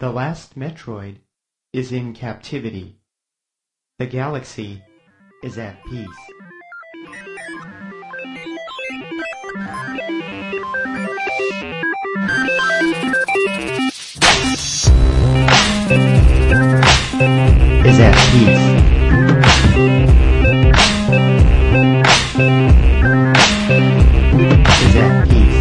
The last Metroid is in captivity. The galaxy is at peace. Is at peace. Is at peace.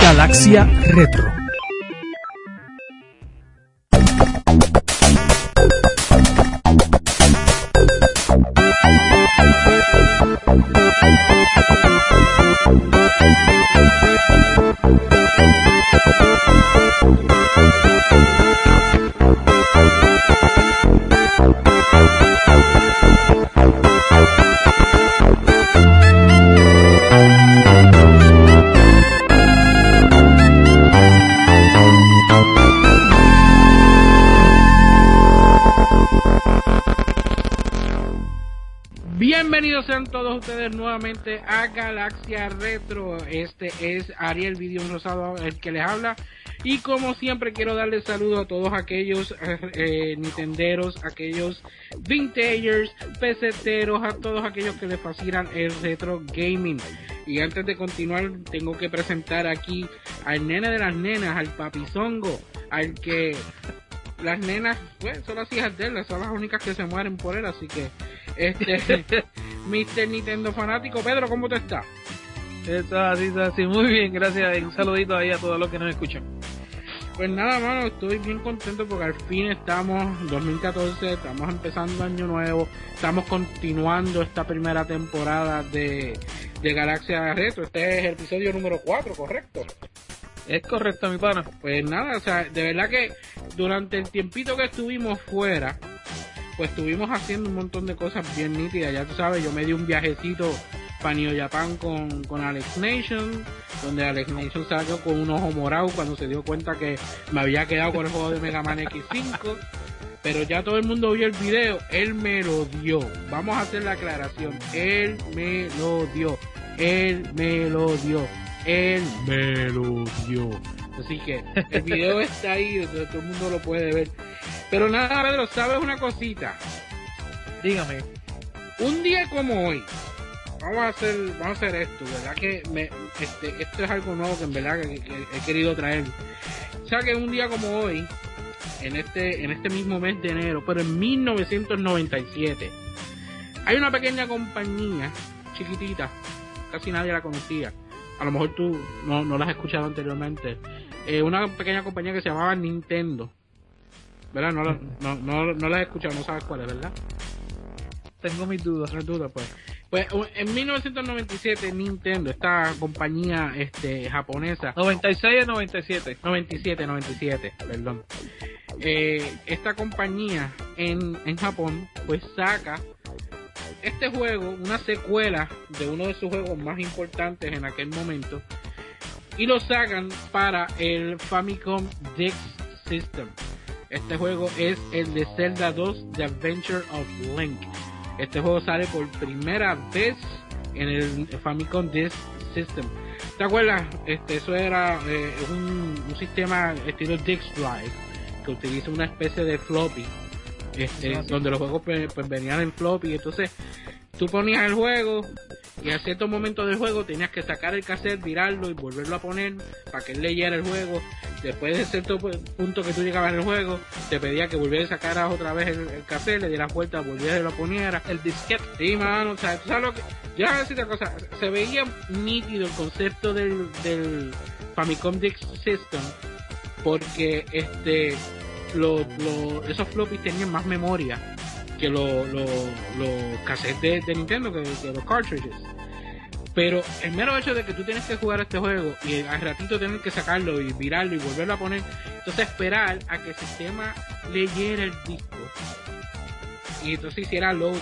Galaxia Retro. Nuevamente a Galaxia Retro. Este es Ariel Video Rosado el que les habla. Y como siempre quiero darles saludo a todos aquellos eh, eh, Nintenderos, aquellos Vintagers, peseteros, a todos aquellos que les fascinan el retro gaming. Y antes de continuar tengo que presentar aquí al nene de las nenas, al papizongo, al que las nenas pues, son las hijas de él, son las únicas que se mueren por él, así que este Mr. Nintendo fanático, Pedro, ¿cómo te estás? Eso así, eso así. Muy bien, gracias. Y un saludito ahí a todos los que nos escuchan. Pues nada, mano, estoy bien contento porque al fin estamos 2014, estamos empezando año nuevo, estamos continuando esta primera temporada de, de Galaxia Retro. Este es el episodio número 4, ¿correcto? Es correcto, mi pana. Pues nada, o sea, de verdad que durante el tiempito que estuvimos fuera, pues estuvimos haciendo un montón de cosas bien nítidas. Ya tú sabes, yo me di un viajecito para New Japan con, con Alex Nation, donde Alex Nation salió con un ojo morado cuando se dio cuenta que me había quedado con el juego de Mega Man X5. Pero ya todo el mundo vio el video, él me lo dio. Vamos a hacer la aclaración, él me lo dio, él me lo dio, él me lo dio. Así que el video está ahí, todo el mundo lo puede ver. Pero nada, Pedro, ¿sabes una cosita? Dígame. Un día como hoy, vamos a hacer, vamos a hacer esto, ¿verdad? Que me, este, esto es algo nuevo que en verdad que, que he querido traer. O sea que un día como hoy, en este, en este mismo mes de enero, pero en 1997, hay una pequeña compañía, chiquitita, casi nadie la conocía. A lo mejor tú no, no la has escuchado anteriormente. Eh, una pequeña compañía que se llamaba Nintendo. ¿Verdad? No, la- no, no, no la has escuchado, no sabes cuál es, ¿verdad? Tengo mis dudas. No hay duda, pues. Pues en 1997 Nintendo, esta compañía este japonesa, 96 a 97. 97, 97, perdón. Eh, esta compañía en, en Japón pues saca este juego, una secuela de uno de sus juegos más importantes en aquel momento y lo sacan para el Famicom Disk System. Este juego es el de Zelda 2 The Adventure of Link. Este juego sale por primera vez en el Famicom Disk System. ¿Te acuerdas? Este, eso era eh, un, un sistema estilo Disk Drive que utiliza una especie de floppy, este, donde los juegos pues, pues, venían en floppy. Entonces, tú ponías el juego y a cierto momento del juego tenías que sacar el cassette, virarlo y volverlo a poner para que él leyera el juego. Después de cierto pu- punto que tú llegabas el juego, te pedía que volvieras a sacar otra vez el, cassette, le dieras vuelta, volvieras y lo ponieras. El disquete. Sí, mano, o sea, tú sabes lo que. Yo decirte una cosa, se veía nítido el concepto del, del Famicom Disk System porque este lo, lo- esos floppies tenían más memoria que lo- lo- los cassettes de, Nintendo, que, los cartridges. Pero el mero hecho de que tú tienes que jugar este juego y al ratito tener que sacarlo y virarlo y volverlo a poner, entonces esperar a que el sistema leyera el disco y entonces hiciera loading,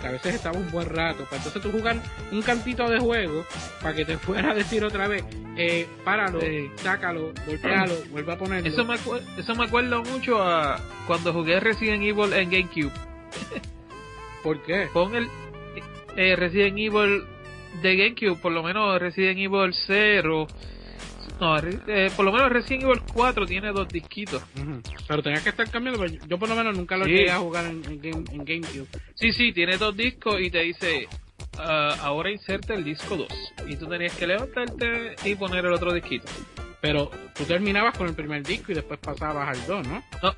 que a veces estaba un buen rato, para entonces tú jugar un cantito de juego para que te fuera a decir otra vez, eh, páralo, Sí. sácalo, golpealo, vuelve a ponerlo. Eso me, eso me acuerda mucho a cuando jugué Resident Evil en GameCube. ¿Por qué? Pon el eh, Resident Evil de GameCube, por lo menos Resident Evil 0, no, eh, por lo menos Resident Evil 4 tiene dos disquitos. Pero tenías que estar cambiando, pues, yo por lo menos nunca lo llegué a jugar en, GameCube. Sí, sí, tiene dos discos y te dice, uh, ahora inserte el disco 2. Y tú tenías que levantarte y poner el otro disquito. Pero tú terminabas con el primer disco y después pasabas al 2, ¿no? No.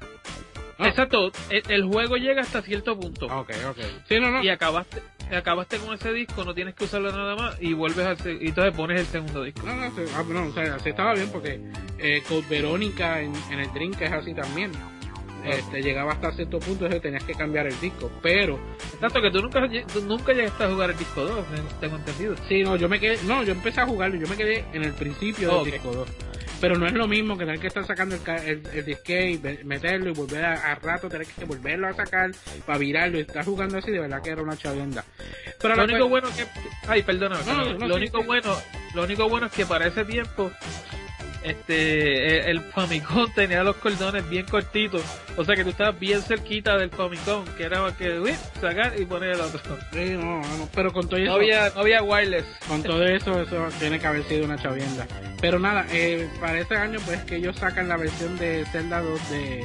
Exacto, el, juego llega hasta cierto punto. Ok, ok. Sí, no, no. Y acabaste, acabaste con ese disco, no tienes que usarlo nada más y vuelves al y entonces pones el segundo disco. No, no, ah, no o sea, así estaba bien porque eh, Code Verónica en, en el Drink es así también. Este, llegaba hasta cierto punto y tenías que cambiar el disco, pero tanto que tú nunca nunca llegaste a jugar el disco 2, tengo entendido. Sí, no, yo me quedé, no, yo empecé a jugarlo, yo me quedé en el principio del disco 2. Pero no es lo mismo que tener que estar sacando el, el, disque y meterlo y volver a, rato tener que volverlo a sacar para virarlo y estar jugando así, de verdad que era una chavienda. Pero lo único bueno que ay, perdóname, lo único bueno, lo único bueno es que para ese tiempo este el Famicom tenía los cordones bien cortitos. O sea que tú estabas bien cerquita del Famicom que era que uy, sacar y poner el otro. Sí, no, no, pero con todo no eso había, no había wireless. con todo eso eso tiene que haber sido una chavienda. Pero nada eh, para este año pues que ellos sacan la versión de Zelda 2 de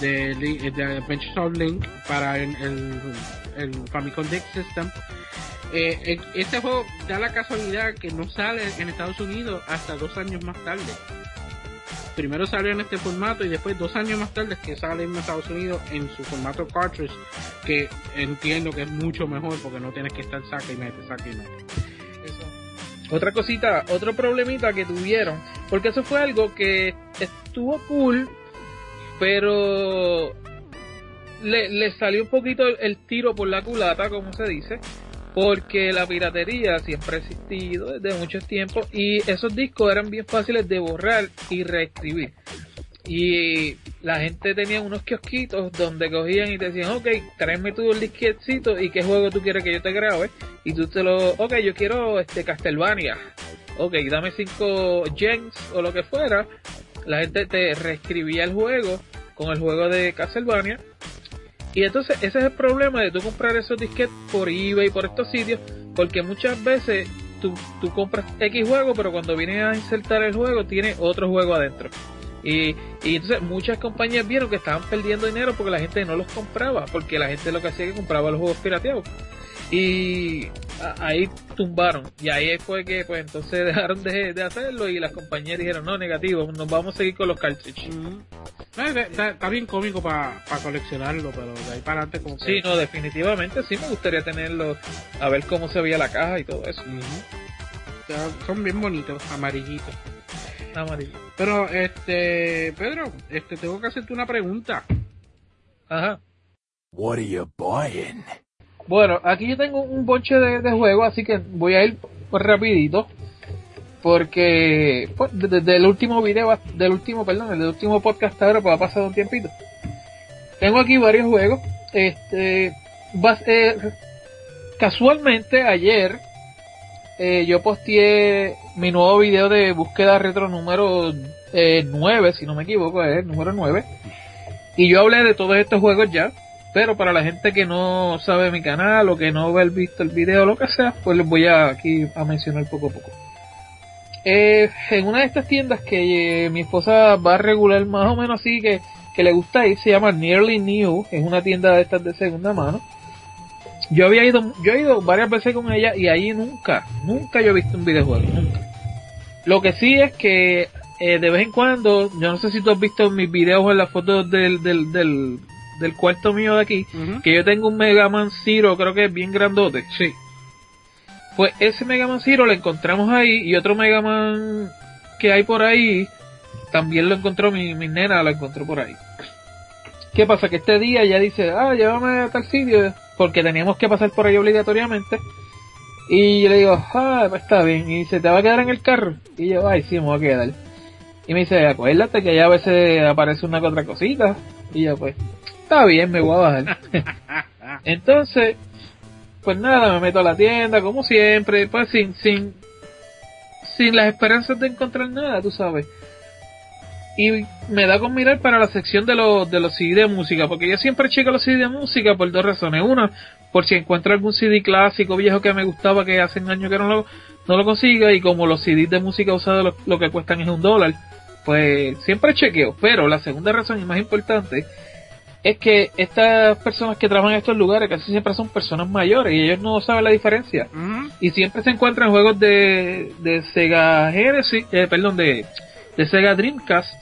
de, de, Adventures of Link para el, el, el Famicom Disk System eh, este juego da la casualidad que no sale en Estados Unidos hasta dos años más tarde. Primero salió en este formato y después dos años más tarde que sale en Estados Unidos en su formato cartridge, que entiendo que es mucho mejor porque no tienes que estar saca y mete, saca y mete. Otra cosita, otro problemita que tuvieron, porque eso fue algo que estuvo cool, pero le, le salió un poquito el tiro por la culata, como se dice, porque la piratería siempre ha existido desde muchos tiempos y esos discos eran bien fáciles de borrar y reescribir. Y la gente tenía unos kiosquitos donde cogían y te decían, ok, tráeme tú el disquetcito y qué juego tú quieres que yo te grabe. Y tú te lo, ok, yo quiero este Castlevania. Ok, dame cinco gens o lo que fuera. La gente te reescribía el juego con el juego de Castlevania y entonces ese es el problema de tú comprar esos disquetes por eBay, por estos sitios, porque muchas veces tú, tú compras X juego, pero cuando vienes a insertar el juego tiene otro juego adentro. Y, y entonces muchas compañías vieron que estaban perdiendo dinero porque la gente no los compraba, porque la gente lo que hacía es que compraba los juegos pirateados y ahí tumbaron. Y ahí fue que pues entonces dejaron de, hacerlo y las compañías dijeron no negativo nos vamos a seguir con los cartridges está, bien cómico para coleccionarlo pero de ahí para adelante como sí no definitivamente sí me gustaría tenerlo a ver cómo se veía la caja y todo eso. Son bien bonitos amarillitos. Amarillitos. Pero este Pedro este tengo que hacerte una pregunta. Ajá. What are you buying? Bueno, aquí yo tengo un bonche de, juegos, así que voy a ir rapidito. Porque pues, desde el último video, del último, perdón, del último podcast ahora pues ha pasado un tiempito. Tengo aquí varios juegos. Este, eh, casualmente ayer eh, yo posteé mi nuevo video de búsqueda retro número eh, 9, si no me equivoco, es el número 9. Y yo hablé de todos estos juegos ya. Pero para la gente que no sabe mi canal o que no ha visto el video o lo que sea, pues les voy a aquí a mencionar poco a poco. Eh, en una de estas tiendas que eh, mi esposa va a regular más o menos así que, que le gusta ir, se llama Nearly New, es una tienda de estas de segunda mano. Yo había ido, yo he ido varias veces con ella y ahí nunca, nunca yo he visto un videojuego, nunca. Lo que sí es que eh, de vez en cuando, yo no sé si tú has visto mis videos en las fotos del, del, del, del cuarto mío de aquí, que yo tengo un Mega Man Zero, creo que es bien grandote. Sí. Pues ese Mega Man Zero lo encontramos ahí y otro Mega Man que hay por ahí, también lo encontró mi, mi nena, lo encontró por ahí. ¿Qué pasa? Que este día ya dice, ah, llévame a tal sitio, porque teníamos que pasar por ahí obligatoriamente. Y yo le digo, ah, pues está bien. Y dice, ¿te va a quedar en el carro? Y yo, ay, sí, me voy a quedar. Y me dice, acuérdate que allá a veces aparece una que otra cosita. Y yo, pues, está bien, me voy a bajar. Entonces, pues nada, me meto a la tienda, como siempre, pues sin, sin, sin las esperanzas de encontrar nada, tú sabes. Y me da con mirar para la sección de los, de los CD de música, porque yo siempre checo los CD de música por dos razones. Una, por si encuentro algún CD clásico viejo que me gustaba que hace un año que no lo, no lo consiga y como los CDs de música usada lo, lo que cuestan es un dólar, pues siempre chequeo. Pero la segunda razón y más importante es que estas personas que trabajan en estos lugares casi siempre son personas mayores y ellos no saben la diferencia. Y siempre se encuentran juegos de, de Sega Genesis, eh, perdón, de, de Sega Dreamcast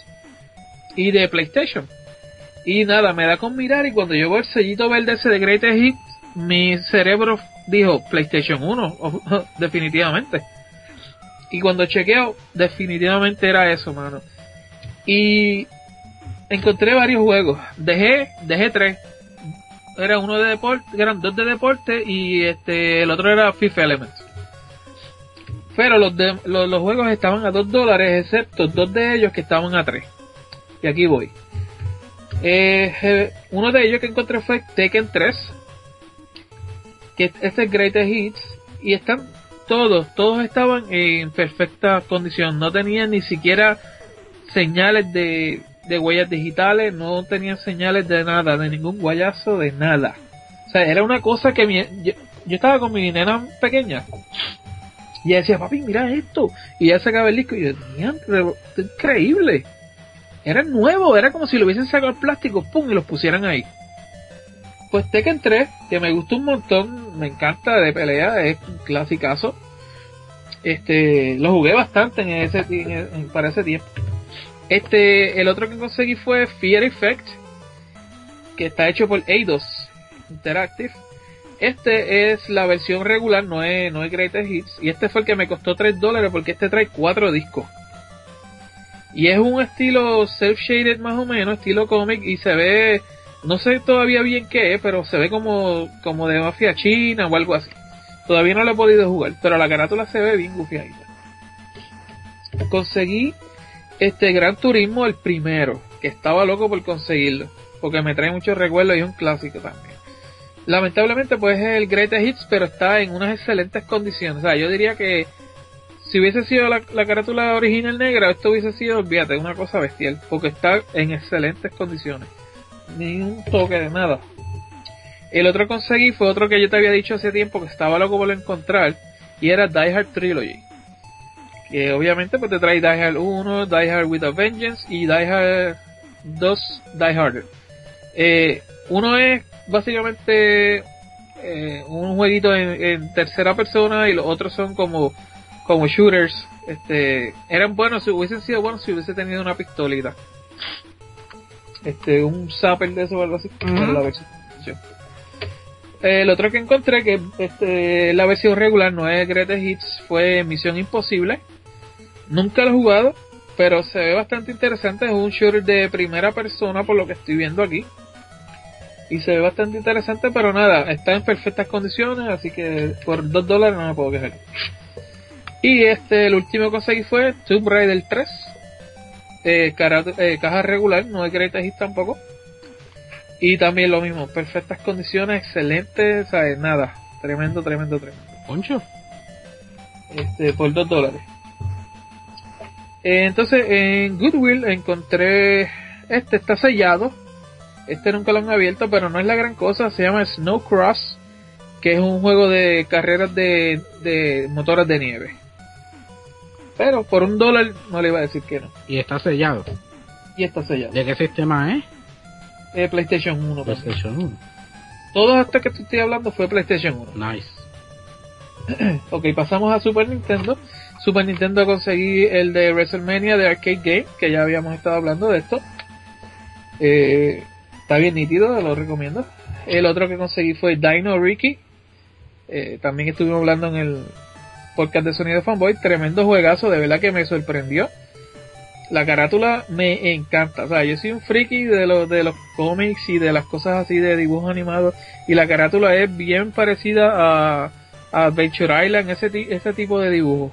y de PlayStation. Y nada, me da con mirar y cuando yo veo el sellito verde ese de Greatest Hits, mi cerebro dijo PlayStation 1, o- definitivamente. Y cuando chequeo, definitivamente era eso, mano. Y encontré varios juegos. Dejé, dejé tres. Era uno de deporte, eran dos de deporte y este el otro era FIFA Elements. Pero los, de, los, juegos estaban a dos dólares, excepto dos de ellos que estaban a tres. Y aquí voy. Eh, uno de ellos que encontré fue Tekken 3. Que este es Greatest Hits. Y están todos, todos estaban en perfecta condición. No tenían ni siquiera señales de, de huellas digitales, no tenían señales de nada, de ningún guayazo, de nada. O sea, era una cosa que mi, yo, yo estaba con mi nena pequeña y ella decía, papi, mira esto. Y ella sacaba el disco y yo, "Diantre, esto es increíble. Era nuevo, era como si lo hubiesen sacado el plástico, pum, y los pusieran ahí. Pues Tekken 3, que me gustó un montón, me encanta de pelea, es un clasicazo. Este, lo jugué bastante en ese, para ese tiempo. Este, el otro que conseguí fue Fear Effect, que está hecho por Eidos Interactive. Este es la versión regular, no es, no es Greatest Hits. Y este fue el que me costó 3 dólares porque este trae 4 discos. Y es un estilo self-shaded más o menos, estilo cómic, y se ve, no sé todavía bien qué es, pero se ve como, como de mafia china o algo así. Todavía no lo he podido jugar, pero la carátula se ve bien gufiadita. Conseguí este Gran Turismo, el primero, que estaba loco por conseguirlo, porque me trae muchos recuerdos y es un clásico también. Lamentablemente pues es el Greatest Hits, pero está en unas excelentes condiciones. O sea, yo diría que si hubiese sido la, la carátula original negra, esto hubiese sido, olvídate, una cosa bestial, porque está en excelentes condiciones. Ni un toque de nada. El otro que conseguí fue otro que yo te había dicho hace tiempo que estaba loco por encontrar, y era Die Hard Trilogy. Que obviamente pues te trae Die Hard 1, Die Hard with a Vengeance y Die Hard 2 Die Harder. Eh, uno es básicamente eh, un jueguito en, en tercera persona y los otros son como como shooters. Este, eran buenos, si hubiesen sido buenos si hubiese tenido una pistolita. Este, un zapper de eso o algo así. La versión. El otro que encontré que este, la versión regular no es Greatest Hits fue Misión Imposible. Nunca lo he jugado, pero se ve bastante interesante. Es un shooter de primera persona por lo que estoy viendo aquí. Y se ve bastante interesante, pero nada, está en perfectas condiciones, así que por 2 dólares no me puedo quejar. Y este, el último que conseguí fue Tomb Raider 3. Eh, cara- eh, caja regular, no Greatest Hits tampoco. Y también lo mismo, perfectas condiciones, excelente, o sea, nada, tremendo, tremendo, tremendo. Poncho. Este, por 2 dólares. Eh, entonces, en Goodwill encontré, este está sellado, este nunca lo han abierto, pero no es la gran cosa, se llama Snow Cross, que es un juego de carreras de, de motoras de nieve. Pero por un dólar no le iba a decir que no. Y está sellado. Y está sellado. ¿De qué sistema es? Eh, PlayStation 1. también. PlayStation 1. Todo esto que te estoy hablando fue PlayStation 1. Nice. Ok, pasamos a Super Nintendo. Super Nintendo conseguí el de WrestleMania de Arcade Game, que ya habíamos estado hablando de esto. Eh, está bien nítido, lo recomiendo. El otro que conseguí fue Dino Ricky. Eh, también estuvimos hablando en el podcast de Sonido Fanboy. Tremendo juegazo, de verdad que me sorprendió. La carátula me encanta. O sea, yo soy un friki de los, de los cómics y de las cosas así de dibujos animados. Y la carátula es bien parecida a, a Adventure Island, ese, ese tipo de dibujo.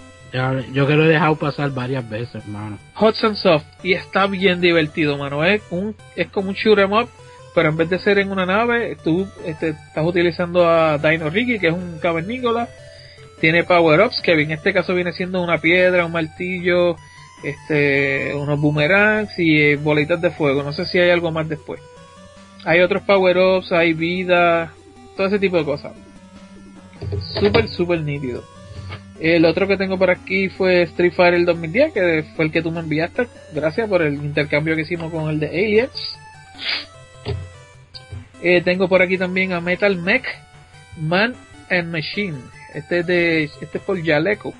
Yo que lo he dejado pasar varias veces, hermano. Hudson Soft y está bien divertido, mano. Es un es como un shoot 'em up, pero en vez de ser en una nave, tú este, estás utilizando a Dino Ricky, que es un cavernícola. Tiene power ups, que en este caso viene siendo una piedra, un martillo, este, unos boomerangs y eh, bolitas de fuego. No sé si hay algo más después. Hay otros power ups, hay vida, todo ese tipo de cosas. Súper, súper nítido. El otro que tengo por aquí fue Street Fighter el 2010, que fue el que tú me enviaste. Gracias por el intercambio que hicimos con el de Aliens. Eh, tengo por aquí también a Metal Mech Man and Machine. Este es de este es por Jaleco.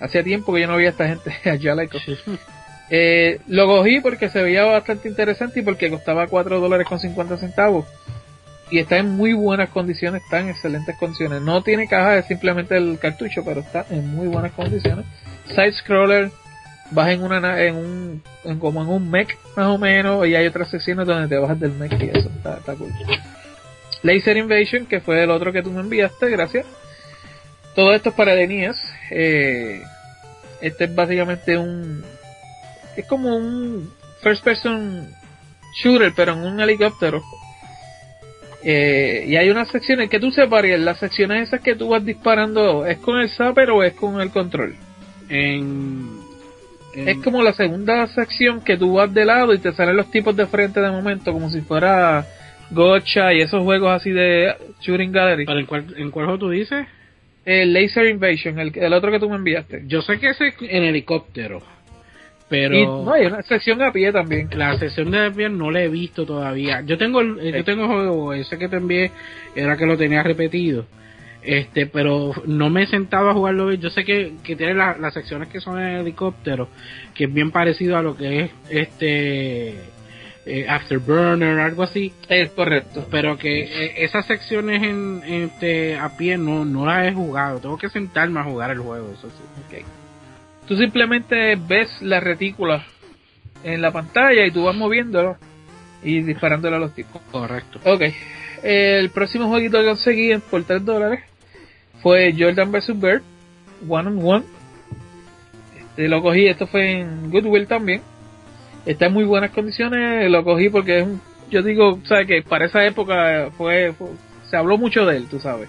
Hacía tiempo que yo no veía a esta gente a Jaleco. Eh, lo cogí porque se veía bastante interesante y porque costaba 4 dólares con 50 centavos. Y está en muy buenas condiciones, está en excelentes condiciones. No tiene caja, es simplemente el cartucho, pero está en muy buenas condiciones. Side scroller, vas en una en un en, como en un mech más o menos y hay otras secciones donde te bajas del mech y eso está, está cool. Laser Invasion, que fue el otro que tú me enviaste, gracias. Todo esto es para el NES. Eh, este es básicamente un es como un first person shooter, pero en un helicóptero. Eh, y hay unas secciones que tú separas, las secciones esas que tú vas disparando, ¿es con el zapper o es con el control? En, en- Es como la segunda sección que tú vas de lado y te salen los tipos de frente de momento, como si fuera Gotcha y esos juegos así de Shooting Gallery. ¿Pero en cuál, en cuál juego tú dices? El Laser Invasion, el, el otro que tú me enviaste. Yo sé que ese es en helicóptero, pero Y no, hay una sección a pie también. la sesión de bien no la he visto todavía. Yo tengo el, yo tengo el juego ese que te envié, era que lo tenía repetido. Este, pero no me he sentado a jugarlo bien. Yo sé que, que tiene la- las secciones que son en helicóptero, que es bien parecido a lo que es este eh, Afterburner, algo así. Es correcto. pero que eh, esas secciones en, en, este, a pie no, no las he jugado. Tengo que sentarme a jugar el juego, eso sí. Ok. Tú simplemente ves la retícula en la pantalla y tú vas moviéndolo y disparándolo a los tipos. Correcto. Ok. El próximo jueguito que conseguí por 3 dólares fue Jordan vs. Bird, One on One. Este, lo cogí, esto fue en Goodwill también. Está en muy buenas condiciones, lo cogí porque es un, yo digo, sabes que para esa época fue, fue- se habló mucho de él, tú sabes.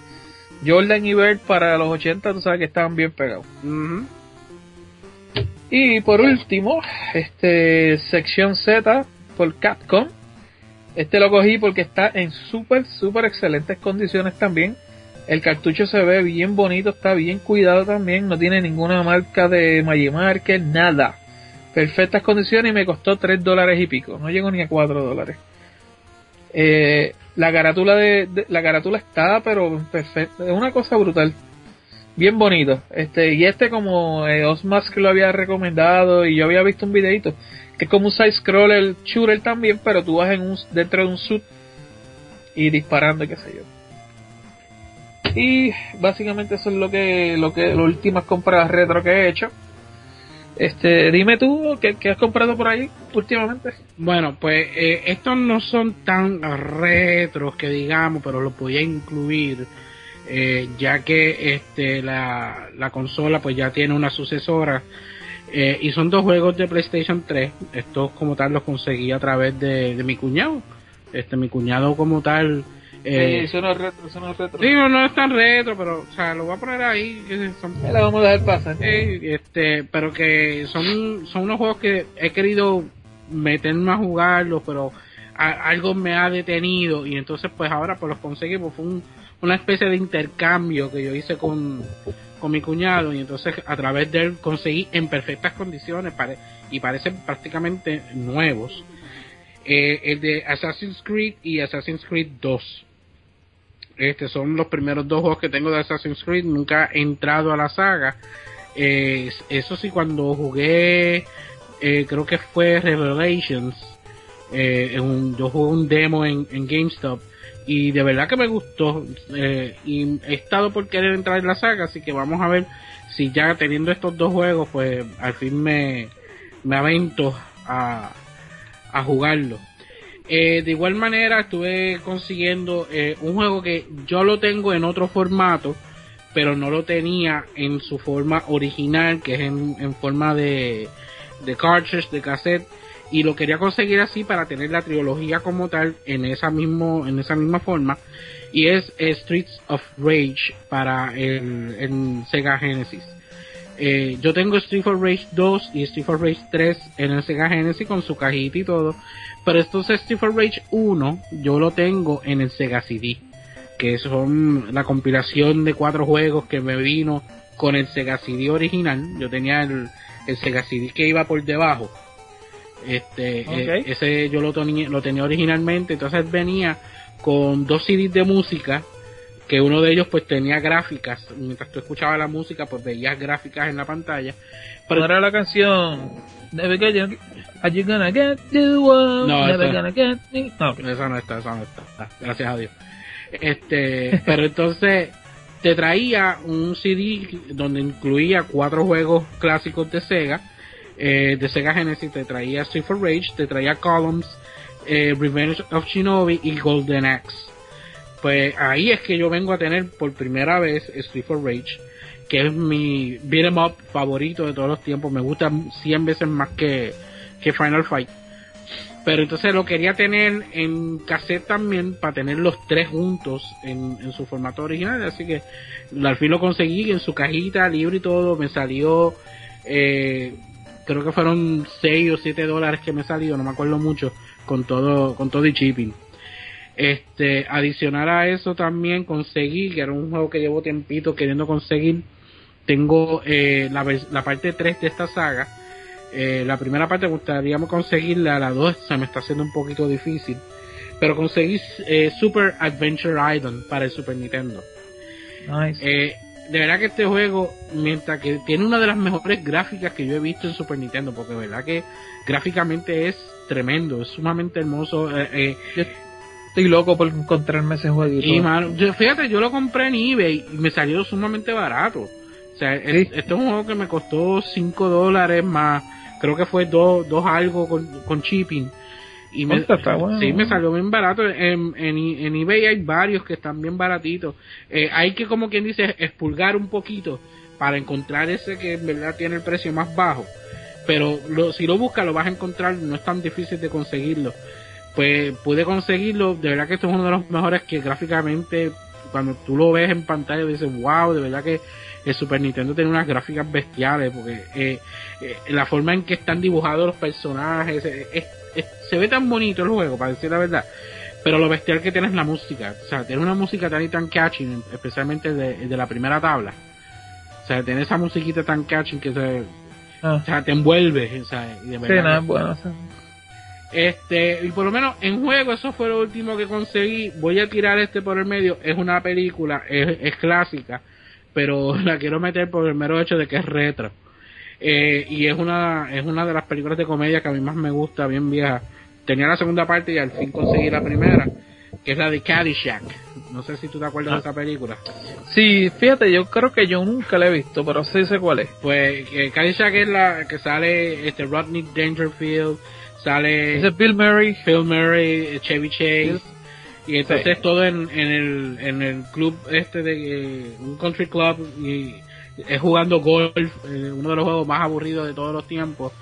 Jordan y Bird para los 80, tú sabes que estaban bien pegados. Ujú. Y por último, este sección Z por Capcom. Este lo cogí porque está en súper, súper excelentes condiciones también. El cartucho se ve bien bonito, está bien cuidado también, no tiene ninguna marca de Magimarker, nada. Perfectas condiciones y me costó 3 dólares y pico, no llegó ni a 4 dólares. Eh, la carátula de, de- la carátula está pero perfecta, es una cosa brutal bien bonito. Este, y este como eh, Osmas que lo había recomendado y yo había visto un videito, que es como un side scroller shooter también, pero tú vas en un, dentro de un suit y disparando, qué sé yo. Y básicamente eso es lo que, lo que, las últimas compras retro que he hecho. Este, dime tú, ¿qué, qué has comprado por ahí últimamente? Bueno, pues eh, estos no son tan retros que digamos, pero los voy a incluir. Eh, ya que este la, la consola pues ya tiene una sucesora eh, y son dos juegos de PlayStation 3 estos como tal los conseguí a través de, de mi cuñado este mi cuñado como tal eh, Eh, eso no es retro, eso no es retro. Sí, no, no es tan retro, pero, o sea, lo voy a poner ahí. que son- la vamos a dejar pasar. eh, este, pero que son, son unos juegos que he querido meterme a jugarlos, pero a- algo me ha detenido y entonces pues ahora pues los conseguí, pues fue un- una especie de intercambio que yo hice con, con mi cuñado y entonces a través de él conseguí en perfectas condiciones y parecen prácticamente nuevos. Eh, el de Assassin's Creed y Assassin's Creed 2. Este son los primeros dos juegos que tengo de Assassin's Creed. Nunca he entrado a la saga. Eh, eso sí, cuando jugué, eh, creo que fue Revelations. eh, yo jugué un demo en GameStop. Y de verdad que me gustó. eh, y he estado por querer entrar en la saga. Así que vamos a ver si ya teniendo estos dos juegos, pues al fin me, me avento a, a jugarlo. Eh, de igual manera estuve consiguiendo eh, un juego que yo lo tengo en otro formato, pero no lo tenía en su forma original, que es en, en forma de, de cartridge, de cassette, y lo quería conseguir así para tener la trilogía como tal en esa mismo, en esa misma forma, y es eh, Streets of Rage para el, el Sega Genesis. Eh, yo tengo Street of Rage 2 y Street of Rage 3 en el Sega Genesis con su cajita y todo. Pero estos Street of Rage 1 yo lo tengo en el Sega CD. Que son la compilación de cuatro juegos que me vino con el Sega CD original. Yo tenía el, el Sega CD que iba por debajo. Este, eh, ese yo lo tenía, lo tenía originalmente, entonces venía con dos CDs de música, que uno de ellos pues tenía gráficas, mientras tú escuchabas la música pues veías gráficas en la pantalla. Pero era la canción. Never are you gonna get the one? No, Never esa- gonna get me. No, ok. esa no está, esa no está, Ah, gracias a Dios. Este, pero entonces te traía un CD donde incluía cuatro juegos clásicos de Sega, eh, de Sega Genesis, te traía Street for Rage, te traía Columns, eh, Revenge of Shinobi y Golden Axe. Pues ahí es que yo vengo a tener por primera vez Street for Rage, que es mi beat 'em up favorito de todos los tiempos, me gusta 100 veces más que, que Final Fight. Pero entonces lo quería tener en cassette también para tener los tres juntos en, en su formato original. Así que al fin lo conseguí en su cajita, libro y todo. Me salió, eh, creo que fueron 6 o 7 dólares que me salió, no me acuerdo mucho, con todo, con todo y shipping. Este, adicional a eso también conseguí, que era un juego que llevo tiempito queriendo conseguir, tengo eh, la, la parte 3 de esta saga. Eh, la primera parte me gustaría conseguirla, la 2 se me está haciendo un poquito difícil. Pero conseguí eh, Super Adventure Island para el Super Nintendo. Nice. De verdad que este juego, mientras que tiene una de las mejores gráficas que yo he visto en Super Nintendo, porque de verdad que gráficamente es tremendo, es sumamente hermoso. eh, eh, Estoy loco por encontrarme ese jueguito. y mano, yo, fíjate, yo lo compré en eBay y me salió sumamente barato. O sea, es- Sí. esto es un juego que me costó 5 dólares más, creo que fue 2 dos, algo con, con shipping. Y me, bueno. sí, me salió bien barato. En, en, en eBay hay varios que están bien baratitos. Eh, hay que, como quien dice, expulgar un poquito para encontrar ese que en verdad tiene el precio más bajo. Pero lo, si lo buscas, lo vas a encontrar, no es tan difícil de conseguirlo pues pude conseguirlo. De verdad que esto es uno de los mejores que gráficamente, cuando tú lo ves en pantalla, dices, wow, de verdad que el Super Nintendo tiene unas gráficas bestiales, porque eh, eh, la forma en que están dibujados los personajes, eh, es- es- se ve tan bonito el juego, para decir la verdad. Pero lo bestial que tiene es la música. O sea, tiene una música tan y tan catching, especialmente de, de la primera tabla. O sea, tiene esa musiquita tan catching que se, Ah, o sea, te envuelve. O sea, y de sí, verdad nada, bueno. este, y por lo menos en juego, eso fue lo último que conseguí. Voy a tirar este por el medio. Es una película, es, es clásica, pero la quiero meter por el mero hecho de que es retro. Eh, y es una, es una de las películas de comedia que a mí más me gusta, bien vieja. Tenía la segunda parte y al fin conseguí la primera, que es la de Caddyshack. No sé si tú te acuerdas de esa película. Sí, fíjate, yo creo que yo nunca la he visto, pero sí sé cuál es. Pues eh, Caddyshack es la que sale este Rodney Dangerfield, sale es Bill Murray. Phil Murray, Chevy Chase. Y entonces Sí. todo en, en, el, en el club este de eh, un country club y es jugando golf, eh, uno de los juegos más aburridos de todos los tiempos.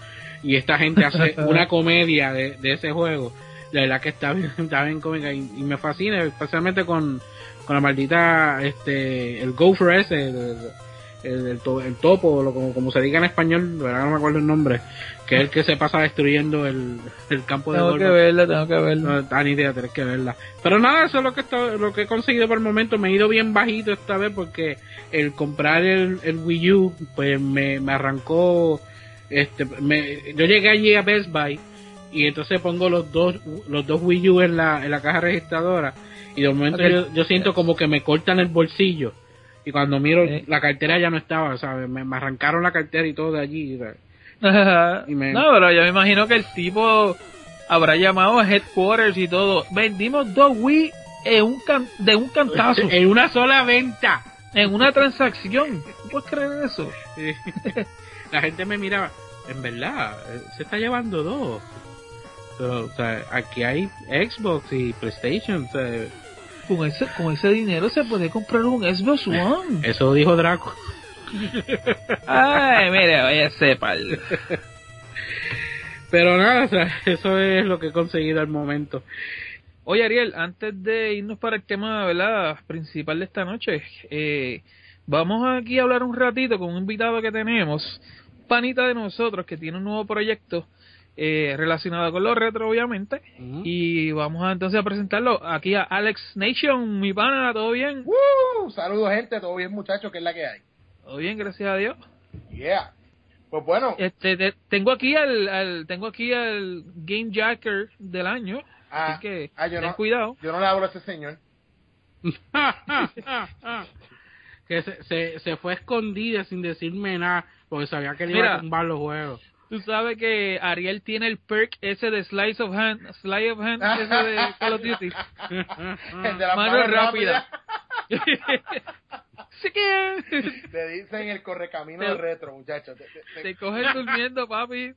Y esta gente hace una comedia de, de ese juego. La verdad que está bien, está bien cómica y, y me fascina, especialmente con, con la maldita, este, el gopher ese, el, el, el to- el topo, lo, como, como se diga en español, verdad no me acuerdo el nombre, que es el que se pasa destruyendo el, el campo de Tengo que verla, tengo que verla. No, da ni idea, tenés que verla. Pero nada, eso es lo que está, lo que he conseguido por el momento. Me he ido bien bajito esta vez porque el comprar el, el Wii U, pues me, me arrancó, este, me, yo llegué allí a Best Buy y entonces pongo los dos, los dos Wii U en la, en la caja registradora y de momento yo, yo siento como que me cortan el bolsillo y cuando miro la cartera ya no estaba, ¿sabes? Me, me arrancaron la cartera y todo de allí, ¿sabes? Y me- No, pero yo me imagino que el tipo habrá llamado a headquarters y todo. Vendimos dos Wii en un can- de un cantazo, En una sola venta. en una transacción. ¿Tú puedes creer eso? la gente me miraba, en verdad, eh, se está llevando dos. Pero, o sea, aquí hay Xbox y PlayStation. o sea, Con ese, con ese dinero se puede comprar un Xbox One. eso dijo Draco. Ay, mire, vaya sepa. Pero nada, o sea, eso es lo que he conseguido al momento. Oye, Ariel, antes de irnos para el tema ¿verdad? principal de esta noche, eh, vamos aquí a hablar un ratito con un invitado que tenemos, panita de nosotros, que tiene un nuevo proyecto eh, relacionada con los retro, obviamente. Y vamos a, entonces a presentarlo aquí a Alex Nation, mi pana, ¿todo bien? ¡Woo! Saludos, gente. Todo bien, muchachos, que es la que hay. Todo bien, gracias a Dios. Yeah. Pues bueno, Este, te- tengo aquí al, al- tengo aquí al Game Jacker del año, ah, así que ah, yo ten no- cuidado. yo no le hablo a ese señor. que se, se, se fue escondida sin decirme nada porque sabía que le iba a tumbar los juegos. Tú sabes que Ariel tiene el perk ese de Slice of Hand, Slice of Hand, ese de Call of Duty. El de la Mano mano rápida. rápida. Sí que Le dicen el correcamino Te- retro, muchachos. Te- te- coges durmiendo, papi.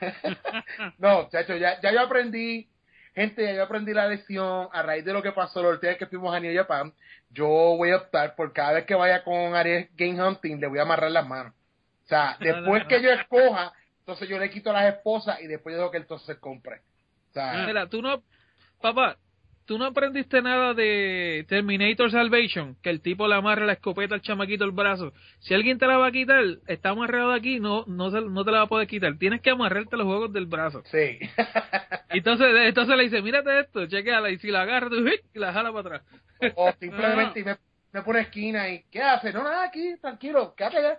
No, muchachos, ya, ya yo aprendí, gente, ya yo aprendí la lección a raíz de lo que pasó la última vez que fuimos a New Japan. Yo voy a optar por cada vez que vaya con Ariel Game Hunting, le voy a amarrar las manos. O sea, después que yo escoja, entonces yo le quito a las esposas y después yo dejo que entonces compre. O sea, Mira, tú no, papá, tú no aprendiste nada de Terminator Salvation, que el tipo le amarra la escopeta al chamaquito el brazo. Si alguien te la va a quitar, está amarrado de aquí, no, no, se- no te la va a poder quitar. Tienes que amarrarte los juegos del brazo. sí. Entonces, entonces le dice, mírate esto, chequeala, y si la agarra, tú ¡uy! y la jala para atrás. o simplemente me, me pone esquina y, ¿qué hace? No, nada, aquí, tranquilo, quédate allá.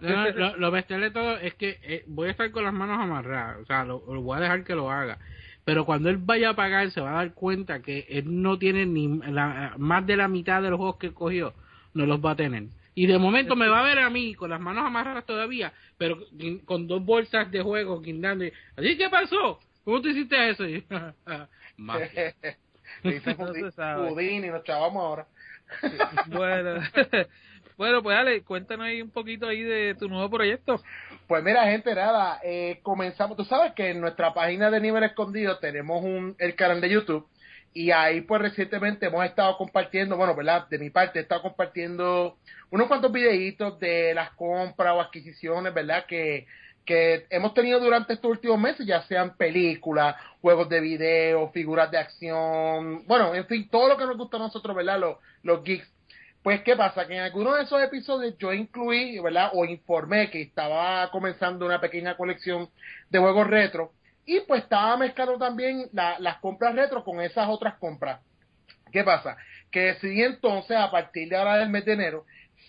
No, lo, lo bestial de todo es que eh, voy a estar con las manos amarradas, o sea, lo, lo voy a dejar que lo haga. Pero cuando él vaya a pagar, se va a dar cuenta que él no tiene ni la, más de la mitad de los juegos que cogió, no los va a tener. Y de momento me va a ver a mí con las manos amarradas todavía, pero con dos bolsas de juegos guindando. y, ¿Así qué pasó? ¿Cómo tú hiciste eso? Y, magia. Le. Houdini y nos chavamos ahora. Bueno, bueno, pues dale, cuéntanos ahí un poquito ahí de tu nuevo proyecto. Pues mira, gente, nada, eh, comenzamos. Tú sabes que en nuestra página de Nivel Escondido tenemos un, el canal de YouTube y ahí pues recientemente hemos estado compartiendo, bueno, ¿verdad? De mi parte he estado compartiendo unos cuantos videitos de las compras o adquisiciones, ¿verdad? Que, que hemos tenido durante estos últimos meses, ya sean películas, juegos de video, figuras de acción, bueno, en fin, todo lo que nos gusta a nosotros, ¿verdad? Los, los geeks. Pues, ¿qué pasa? Que en algunos de esos episodios yo incluí, ¿verdad? O informé que estaba comenzando una pequeña colección de juegos retro. Y pues estaba mezclando también la- las compras retro con esas otras compras. ¿Qué pasa? Que decidí entonces, a partir de ahora del mes de enero,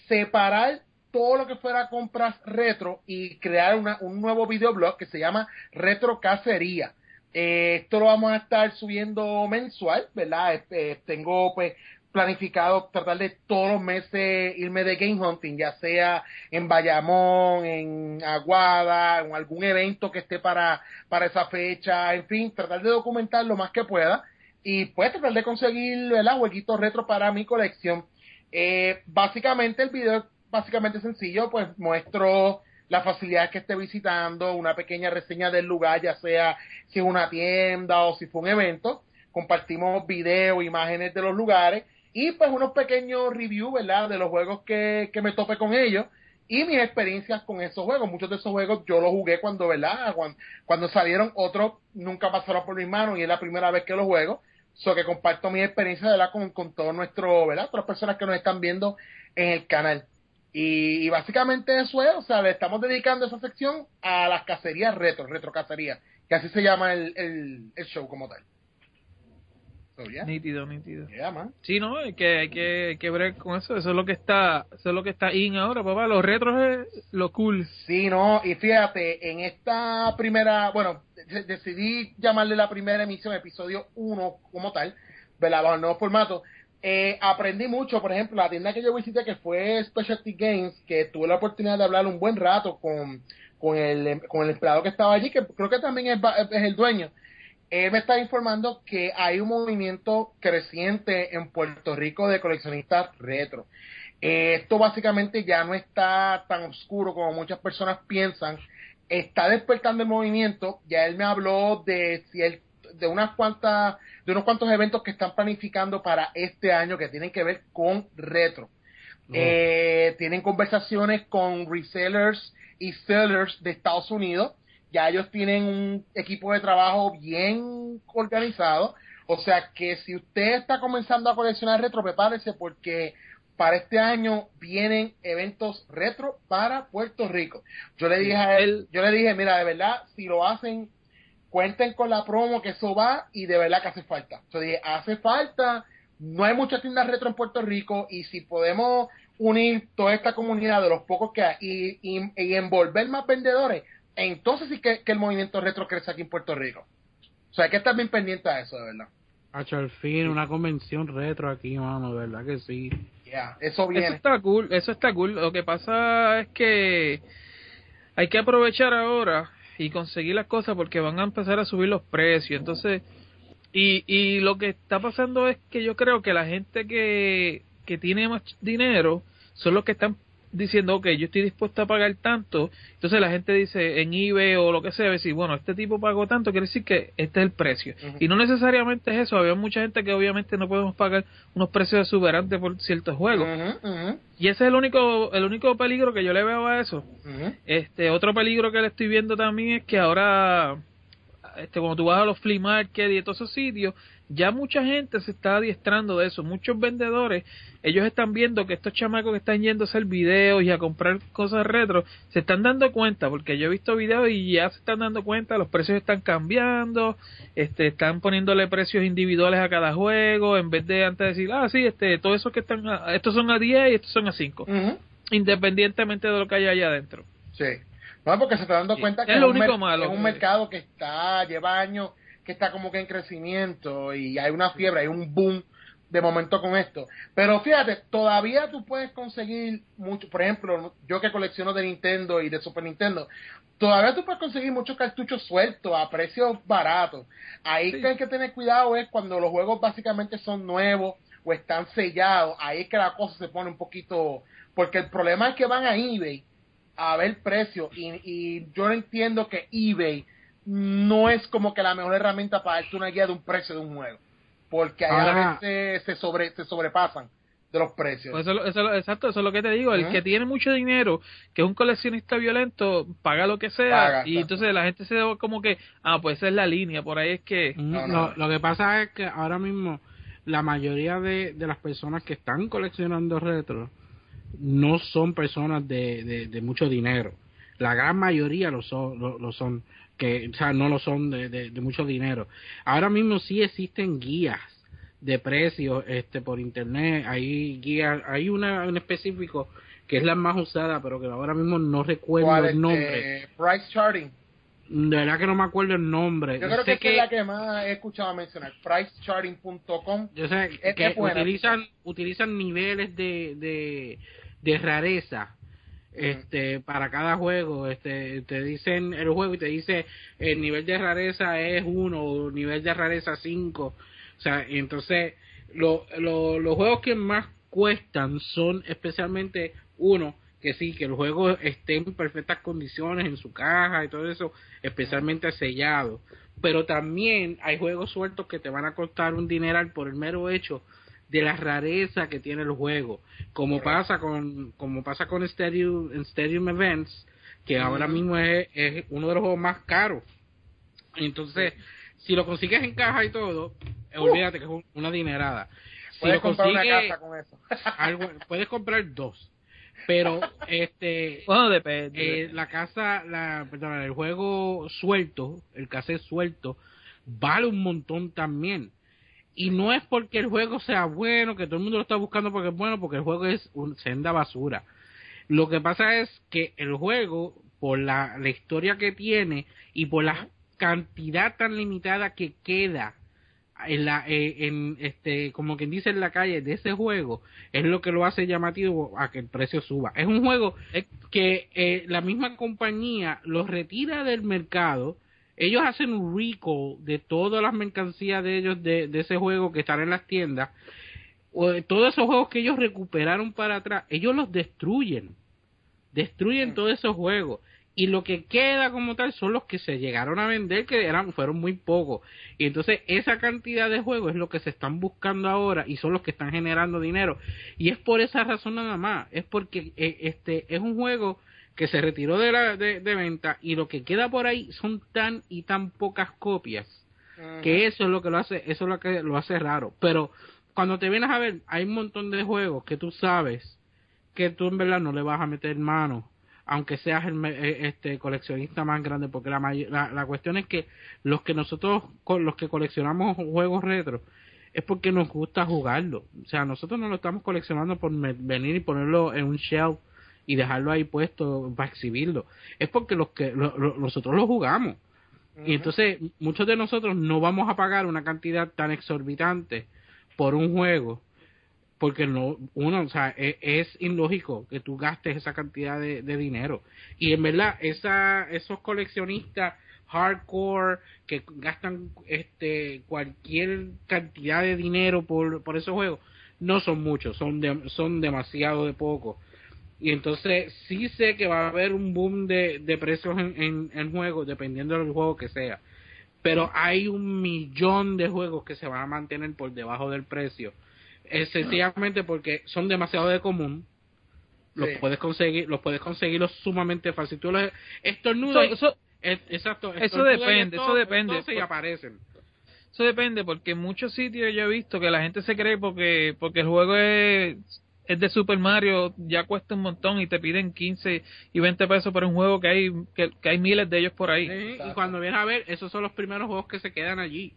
separar todo lo que fuera compras retro y crear una- un nuevo videoblog que se llama Retro Cacería. Eh, esto lo vamos a estar subiendo mensual, ¿verdad? Eh, tengo pues planificado tratar de todos los meses irme de game hunting, ya sea en Bayamón, en Aguada, en algún evento que esté para, para esa fecha, en fin, tratar de documentar lo más que pueda y pues tratar de conseguir ¿verdad? jueguitos retro para mi colección. Eh, básicamente el video es básicamente sencillo, pues muestro las facilidades que esté visitando, una pequeña reseña del lugar, ya sea si es una tienda o si fue un evento, compartimos videos, imágenes de los lugares y pues unos pequeños reviews, ¿verdad? De los juegos que, que me tope con ellos y mis experiencias con esos juegos. Muchos de esos juegos yo los jugué cuando, ¿verdad? Cuando, cuando salieron, otros nunca pasaron por mis manos y es la primera vez que los juego. So que comparto mi experiencia, ¿verdad? Con, con todos nuestros, ¿verdad? Las personas que nos están viendo en el canal. Y, y básicamente eso es, o sea, le estamos dedicando esa sección a las cacerías retro, retro cacerías, que así se llama el, el, el show como tal. Yeah. Nítido, nítido. Yeah, man. Sí, no, hay que, hay que, hay que ver con eso. Eso es lo que está, eso es lo que está in ahora, papá. Los retros es lo cool. Sí, no, y fíjate, en esta primera, bueno, de- decidí llamarle la primera emisión, episodio 1 como tal, ¿verdad? Bajo el nuevo formato. Eh, aprendí mucho, por ejemplo, la tienda que yo visité, que fue Specialty Games, que tuve la oportunidad de hablar un buen rato con, con, el, con el empleado que estaba allí, que creo que también es, es el dueño. Él me está informando que hay un movimiento creciente en Puerto Rico de coleccionistas retro. Eh, esto básicamente ya no está tan oscuro como muchas personas piensan. Está despertando el movimiento. Ya él me habló de si él, de unas cuantas, de unos cuantos eventos que están planificando para este año que tienen que ver con retro. Eh, tienen conversaciones con resellers y sellers de Estados Unidos. Ya ellos tienen un equipo de trabajo bien organizado. O sea que si usted está comenzando a coleccionar retro, prepárese porque para este año vienen eventos retro para Puerto Rico. Yo le dije a él, yo le dije, mira, de verdad, si lo hacen, cuenten con la promo que eso va y de verdad que hace falta. Yo dije, hace falta, no hay muchas tiendas retro en Puerto Rico y si podemos unir toda esta comunidad de los pocos que hay y, y, envolver más vendedores, entonces sí que, el movimiento retro crece aquí en Puerto Rico. O sea, hay que estar bien pendiente a eso, de verdad. Hacho, al fin, una convención retro aquí, mano, de verdad que sí. eso viene. Eso está cool, eso está cool. Lo que pasa es que hay que aprovechar ahora y conseguir las cosas porque van a empezar a subir los precios. Entonces, y, y lo que está pasando es que yo creo que la gente que, que tiene más dinero son los que están diciendo, ok, yo estoy dispuesto a pagar tanto, entonces la gente dice en eBay o lo que sea, decir, bueno, este tipo pagó tanto, quiere decir que este es el precio. Y no necesariamente es eso, había mucha gente que obviamente no podemos pagar unos precios exuberantes por ciertos juegos. Y ese es el único el único peligro que yo le veo a eso. Este Otro peligro que le estoy viendo también es que ahora, este cuando tú vas a los flea market y todos esos sitios, ya mucha gente se está adiestrando de eso. Muchos vendedores, ellos están viendo que estos chamacos que están yendo a hacer videos y a comprar cosas retro, se están dando cuenta, porque yo he visto videos y ya se están dando cuenta, los precios están cambiando, este, están poniéndole precios individuales a cada juego, en vez de antes decir, ah, sí, este, todos esos que están, estos son a 10 y estos son a 5, independientemente de lo que haya allá adentro. Sí. No, porque se está dando cuenta que es, lo único malo, es un mercado que está, lleva años que está como que en crecimiento y hay una fiebre, hay un boom de momento con esto. Pero fíjate, todavía tú puedes conseguir mucho, por ejemplo, yo que colecciono de Nintendo y de Super Nintendo, todavía tú puedes conseguir muchos cartuchos sueltos a precios baratos. Ahí que hay que tener cuidado es cuando los juegos básicamente son nuevos o están sellados, ahí es que la cosa se pone un poquito, porque el problema es que van a eBay a ver precios y, y yo entiendo que eBay no es como que la mejor herramienta para darte una guía de un precio de un juego. Porque ahí a veces se, sobre, se sobrepasan de los precios. Pues eso, exacto, eso es lo que te digo. El que tiene mucho dinero, que es un coleccionista violento, paga lo que sea. y entonces la gente se ve como que, ah, pues esa es la línea. Por ahí es que. lo, que pasa es que ahora mismo la mayoría de, de las personas que están coleccionando retro no son personas de, de, mucho dinero. La gran mayoría lo son. lo son que o sea, no lo son de, de, mucho dinero. Ahora mismo sí existen guías de precios este por internet, hay guías, hay una en específico que es la más usada, pero que ahora mismo no recuerdo el nombre. price charting. De verdad que no me acuerdo el nombre. Yo creo que, es la que más he escuchado mencionar. Pricecharting.com. Yo sé que utilizan, utilizan niveles de, de, de rareza este para cada juego este te dicen el juego y te dice el nivel de rareza es 1 o nivel de rareza 5 o sea entonces lo, los juegos que más cuestan son especialmente uno que sí que el juego esté en perfectas condiciones en su caja y todo eso especialmente sellado. Pero también hay juegos sueltos que te van a costar un dineral por el mero hecho de la rareza que tiene el juego, como pasa con como pasa con Stadium, Stadium Events, que ahora mismo es, es, uno de los juegos más caros. Entonces, si lo consigues en caja y todo, olvídate que es una dinerada. Si puedes comprar una casa con eso. algo, puedes comprar dos. Pero este bueno, depende. Eh, la casa, la perdón, el juego suelto, el cassette suelto vale un montón también y no es porque el juego sea bueno, que todo el mundo lo está buscando porque es bueno, porque el juego es un senda basura. Lo que pasa es que el juego, por la, la historia que tiene y por la cantidad tan limitada que queda en la eh, en este como quien dice en la calle de ese juego es lo que lo hace llamativo a que el precio suba es un juego que eh, la misma compañía lo retira del mercado ellos hacen un recall de todas las mercancías de ellos de, ese juego que están en las tiendas todos esos juegos que ellos recuperaron para atrás ellos los destruyen. Destruyen todos esos juegos. Y lo que queda como tal son los que se llegaron a vender que eran fueron muy pocos. Y entonces esa cantidad de juegos es lo que se están buscando ahora y son los que están generando dinero. Y es por esa razón nada más. Es porque eh, este es un juego que se retiró de, la, de, venta y lo que queda por ahí son tan y tan pocas copias que eso es lo que lo hace eso es lo que lo hace raro pero cuando te vienes a ver, hay un montón de juegos que tú sabes que tú en verdad no le vas a meter mano, aunque seas el eh, este coleccionista más grande, porque la, la, la cuestión es que los que nosotros, con los que coleccionamos juegos retro, es porque nos gusta jugarlo. O sea, nosotros no lo estamos coleccionando por venir y ponerlo en un shelf y dejarlo ahí puesto para exhibirlo. Es porque los que lo- lo- nosotros lo jugamos. Y entonces muchos de nosotros no vamos a pagar una cantidad tan exorbitante por un juego porque no uno o sea e- es, ilógico que tú gastes esa cantidad de, de dinero y en verdad esa esos coleccionistas hardcore que gastan este cualquier cantidad de dinero por, por esos juegos no son muchos son de- son demasiado de poco y entonces sí sé que va a haber un boom de, de precios en, en, en juegos dependiendo del juego que sea pero hay un millón de juegos que se van a mantener por debajo del precio sencillamente porque son demasiado de común los Sí. puedes conseguir los puedes conseguirlos sumamente fácil tú los estornudas Eso, eso, es- exacto eso depende, eso depende. y aparecen eso depende, porque en muchos sitios yo he visto que la gente se cree porque porque el juego es, es de Super Mario, ya cuesta un montón y te piden 15 y 20 pesos por un juego que hay que, que hay miles de ellos por ahí. Sí, y cuando vienes a ver esos son los primeros juegos que se quedan allí.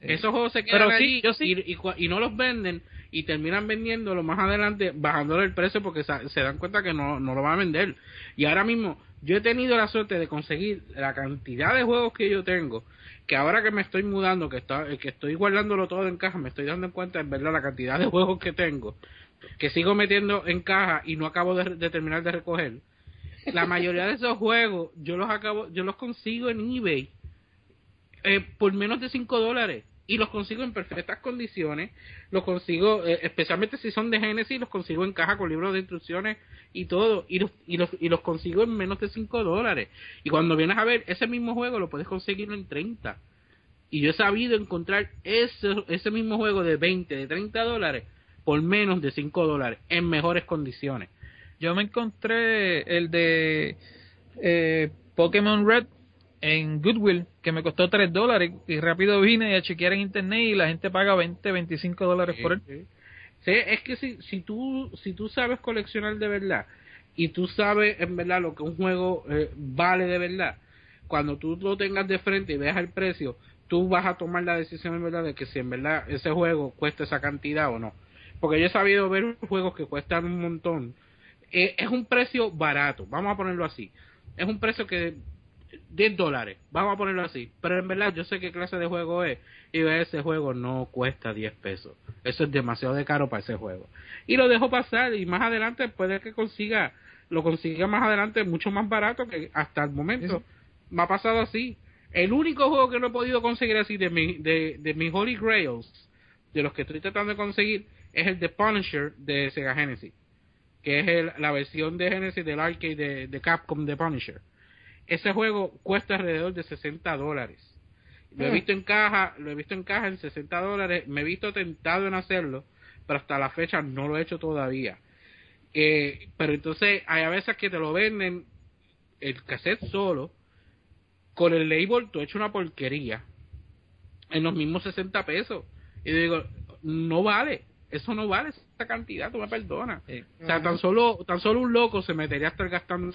Eh, esos juegos se quedan pero allí sí- y, y cua- y no los venden y terminan vendiéndolo más adelante bajándole el precio porque se dan cuenta que no, no lo van a vender. Y ahora mismo yo he tenido la suerte de conseguir la cantidad de juegos que yo tengo que ahora que me estoy mudando que está, que estoy guardándolo todo en caja me estoy dando en cuenta en verdad la cantidad de juegos que tengo que sigo metiendo en caja y no acabo de, terminar de recoger la mayoría de esos juegos yo los acabo yo los consigo en eBay eh, por menos de 5 dólares y los consigo en perfectas condiciones los consigo eh, especialmente si son de Genesis los consigo en caja con libros de instrucciones y todo y los y los, y los consigo en menos de 5 dólares. Y cuando vienes a ver ese mismo juego lo puedes conseguir en 30 y yo he sabido encontrar ese, ese mismo juego de 20 de 30 dólares por menos de 5 dólares en mejores condiciones Yo me encontré el de eh, Pokémon Red en Goodwill, que me costó 3 dólares, y rápido vine a chequear en internet y la gente paga 20, 25 dólares por él. Sí. Sí, es que si, si tú si tú sabes coleccionar de verdad y tú sabes en verdad lo que un juego eh, vale de verdad, cuando tú lo tengas de frente y veas el precio, tú vas a tomar la decisión en verdad de que si en verdad ese juego cuesta esa cantidad o no. Porque yo he sabido ver juegos que cuestan un montón. Eh, es un precio barato, vamos a ponerlo así. Es un precio que 10 dólares, vamos a ponerlo así. Pero en verdad yo sé qué clase de juego es y ese juego no cuesta 10 pesos. Eso es demasiado de caro para ese juego. Y lo dejo pasar y más adelante puede que consiga, lo consiga más adelante mucho más barato que hasta el momento. Me ha pasado así. El único juego que no he podido conseguir así de mi, de, de mis Holy Grails, de los que estoy tratando de conseguir, es el de Punisher de Sega Genesis. Que es el- la versión de Genesis del arcade de, de Capcom de Punisher. Ese juego cuesta alrededor de 60 dólares. Lo he Mm. visto en caja, lo he visto en caja en 60 dólares, me he visto tentado en hacerlo, pero hasta la fecha no lo he hecho todavía. Eh, pero entonces hay a veces que te lo venden el cassette solo, con el label tú hecho una porquería, en los mismos 60 pesos. Y digo, no vale, eso no vale esa cantidad, tú me perdonas. Sí. O sea, tan solo, tan solo un loco se metería a estar gastando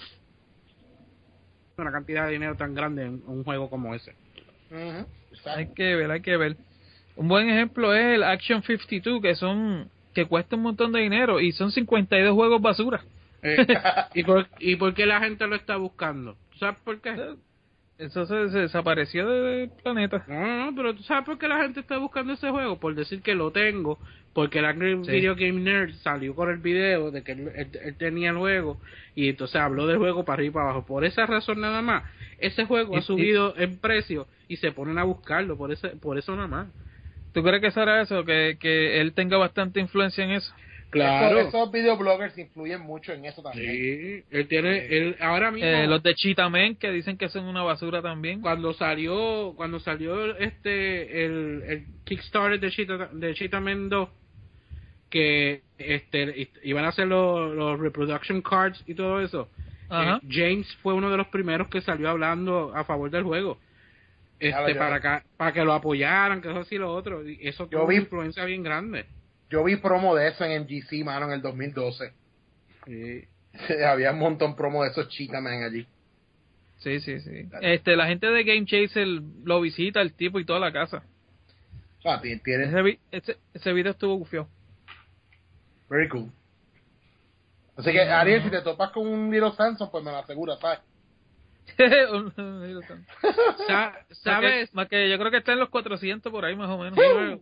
una cantidad de dinero tan grande en un juego como ese. Hay que ver, hay que ver. Un buen ejemplo es el Action 52, que son que cuesta un montón de dinero y son 52 juegos basura. Eh, ¿y, por, ¿Y por qué la gente lo está buscando? ¿Tú sabes por qué? Eso se, se desapareció del planeta. No, no, no, pero ¿tú sabes por qué la gente está buscando ese juego? Por decir que lo tengo, porque el Angry Sí. Video Game Nerd salió con el video de que él, él- él tenía el juego y entonces habló del juego para arriba y para abajo. Por esa razón nada más, ese juego Y- ha subido en precio y se ponen a buscarlo, por, ese, por eso nada más. ¿Tú crees que será eso? Que, que él tenga bastante influencia en eso. Claro. Esos, esos videobloggers influyen mucho en eso también. Sí, él tiene, él ahora mismo... Eh, los de Cheetah que dicen que son una basura también. cuando salió cuando salió este el, el Kickstarter de Cheetah, de Cheetah Man 2 que este iban a hacer los, los reproduction cards y todo eso Ajá. eh, James fue uno de los primeros que salió hablando a favor del juego este para acá, para que lo apoyaran, que eso así lo otro. Y eso tuvo una influencia bien grande. Yo vi promo de eso en MGC, mano, en el 2012. Sí. Había un montón promo de esos Cheetahman allí. Sí, sí, sí. Este, la gente de Game Chaser lo visita, el tipo y toda la casa. Ah, ti- tiene Ese, vi- ese, ese video estuvo gufio. very cool. Así que, Ariel, si te topas con un Little Samson, pues me lo aseguras, ¿sabes? Sa- ¿Sabes? Más que yo creo que está en los 400 por ahí más o menos. Eh,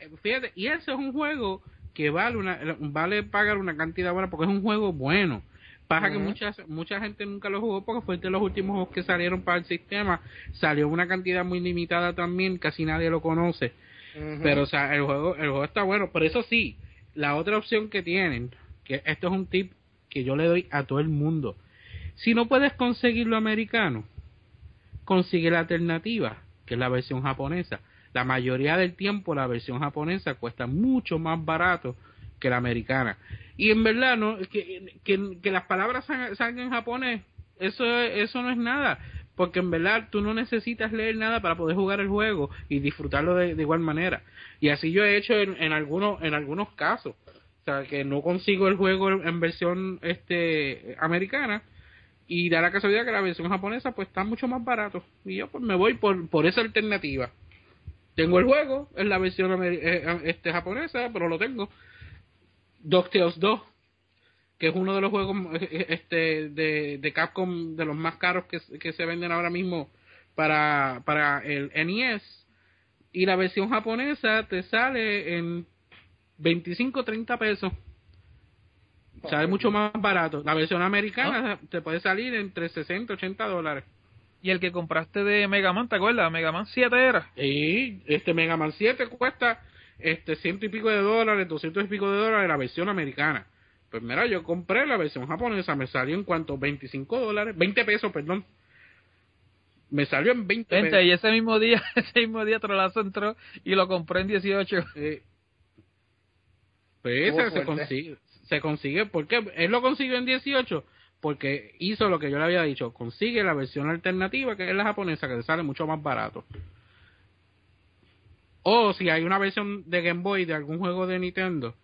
eh, Fíjate, y ese es un juego que vale una vale pagar una cantidad buena porque es un juego bueno. Pasa que Ujú. mucha, mucha gente nunca lo jugó porque fue de los últimos juegos que salieron para el sistema. Salió una cantidad muy limitada también, casi nadie lo conoce. Pero, o sea, el juego, el juego está bueno. Pero eso sí, la otra opción que tienen, que esto es un tip que yo le doy a todo el mundo. Si no puedes conseguir lo americano, consigue la alternativa, que es la versión japonesa. La mayoría del tiempo la versión japonesa cuesta mucho más barato que la americana. Y en verdad, no que, que, las palabras salgan en japonés, eso, eso no es nada. Porque en verdad tú no necesitas leer nada para poder jugar el juego y disfrutarlo de, igual manera. Y así yo he hecho en, en, algunos, en algunos casos. O sea, que no consigo el juego en versión este americana y da la casualidad que la versión japonesa pues está mucho más barato. Y yo pues me voy por, por esa alternativa. Tengo el juego, es la versión eh, este japonesa, pero lo tengo. DuckTales 2, que es uno de los juegos eh, este de, de Capcom de los más caros que, que se venden ahora mismo para, para el NES. Y la versión japonesa te sale en 25 30 pesos. Sale mucho más barato. La versión americana te puede salir entre 60 80 dólares. Y el que compraste de Mega Man, ¿te acuerdas? Mega Man 7 era. Y este Mega Man 7 cuesta este ciento y pico de dólares, doscientos y pico de dólares la versión americana. Pues mira, yo compré la versión japonesa, me salió en cuanto 25 dólares, 20 pesos, perdón. Me salió en 20 Gente, pesos. y ese mismo día, ese mismo día Trolazo entró y lo compré en 18. Eh, pues ese se consigue, se consigue, ¿por qué? Él lo consiguió en 18 porque hizo lo que yo le había dicho, consigue la versión alternativa que es la japonesa que te sale mucho más barato. O si hay una versión de Game Boy de algún juego de Nintendo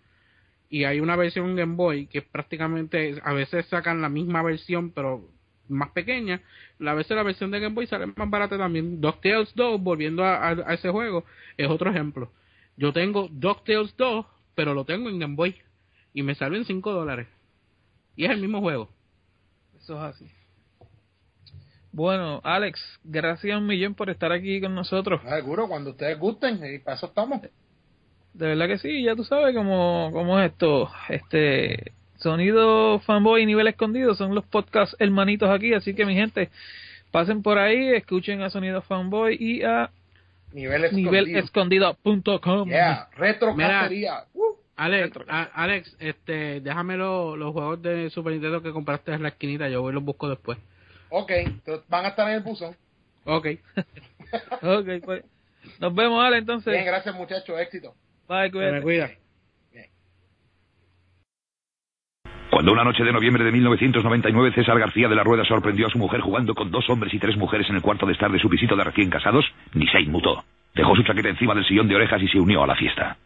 y hay una versión Game Boy que prácticamente a veces sacan la misma versión pero más pequeña, a veces la versión de Game Boy sale más barata también. DuckTales 2, volviendo a, a- a ese juego, es otro ejemplo. Yo tengo DuckTales 2, pero lo tengo en Game Boy y me salió en 5 dólares. Y es el mismo juego. Eso es así. Bueno, Alex, gracias un millón por estar aquí con nosotros. Ah, Seguro, cuando ustedes gusten, y para eso estamos. De verdad que sí, ya tú sabes cómo, cómo es esto. Este sonido fanboy y nivel escondido son los podcasts hermanitos aquí, así que mi gente, pasen por ahí, escuchen a Sonido Fanboy y a Nivel escondido. nivelescondido.com. Yeah, retro Mira. cacería. Uh. Alex, a- Alex, este, déjame lo- los juegos de Super Nintendo que compraste en la esquinita, yo voy y los busco después. Ok, van a estar en el buzón. Ok. Ok, pues. Nos vemos, Ale, entonces. Bien, gracias muchachos, éxito. Bye, cuídate. me cuida. Cuando una noche de noviembre de 1999 César García de la Rueda sorprendió a su mujer jugando con dos hombres y tres mujeres en el cuarto de estar de su visita de recién casados, ni se inmutó. Dejó su chaqueta encima del sillón de orejas y se unió a la fiesta.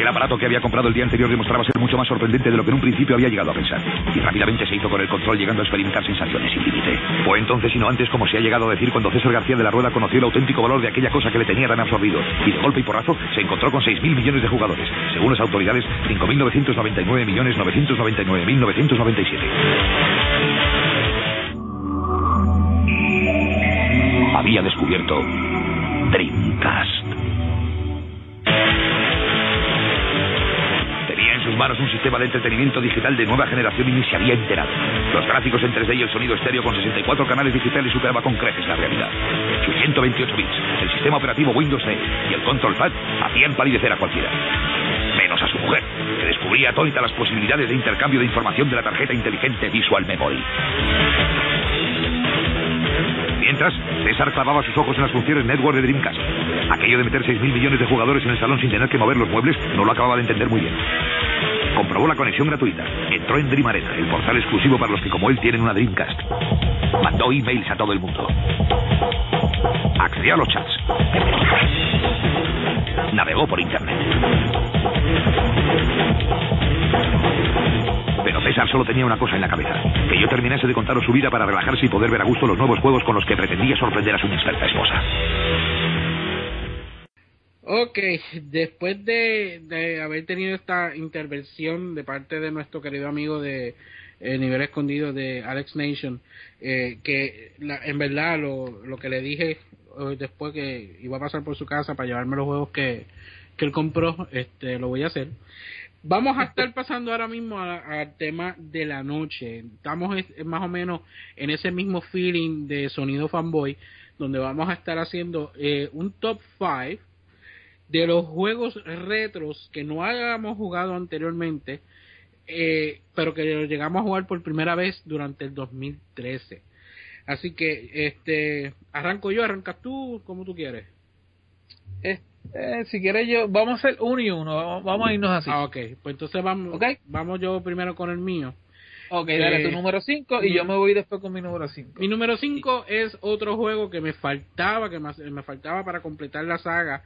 Aquel aparato que había comprado el día anterior demostraba ser mucho más sorprendente de lo que en un principio había llegado a pensar. Y rápidamente se hizo con el control llegando a experimentar sensaciones sin límite. Fue entonces y no antes como se ha llegado a decir cuando César García de la Rueda conoció el auténtico valor de aquella cosa que le tenía tan absorbido. Y de golpe y porrazo se encontró con 6.000 millones de jugadores. Según las autoridades, 5.999 millones 999.927. Había descubierto Dreamcast. Sus manos un sistema de entretenimiento digital de nueva generación y ni se había enterado. Los gráficos en 3D y el sonido estéreo con 64 canales digitales superaba con creces la realidad. Sus 128 bits, el sistema operativo Windows 10 y el Control Pad hacían palidecer a cualquiera. Menos a su mujer, que descubría atónita las posibilidades de intercambio de información de la tarjeta inteligente Visual Memory. Mientras, César clavaba sus ojos en las funciones network de Dreamcast. Aquello de meter 6.000 millones de jugadores en el salón sin tener que mover los muebles no lo acababa de entender muy bien. Comprobó la conexión gratuita. Entró en Dream Arena, el portal exclusivo para los que como él tienen una Dreamcast. Mandó emails a todo el mundo. Accedió a los chats. Navegó por internet. Pero César solo tenía una cosa en la cabeza. Que yo terminase de contaros su vida para relajarse y poder ver a gusto los nuevos juegos con los que pretendía sorprender a su inexperta esposa. Ok, después de, de haber tenido esta intervención de parte de nuestro querido amigo de eh, Nivel Escondido de Alex Nation, eh, que la, en verdad lo, lo que le dije eh, después que iba a pasar por su casa para llevarme los juegos que, que él compró, este, lo voy a hacer. Vamos a estar pasando ahora mismo al tema de la noche. Estamos es- más o menos en ese mismo feeling de sonido fanboy, donde vamos a estar haciendo eh, un top 5 de los juegos retros que no hayamos jugado anteriormente, eh, pero que los llegamos a jugar por primera vez durante el 2013. Así que, este, arranco yo, arrancas tú, como tú quieres. Eh, eh, si quieres yo, vamos a hacer uno y uno, vamos, a irnos así. Ah, ok, pues entonces vamos, Ok. vamos yo primero con el mío. ok, dale eh, tu número 5 y yo me voy después con mi número 5. Mi número 5 es otro juego que me faltaba, que me, me faltaba para completar la saga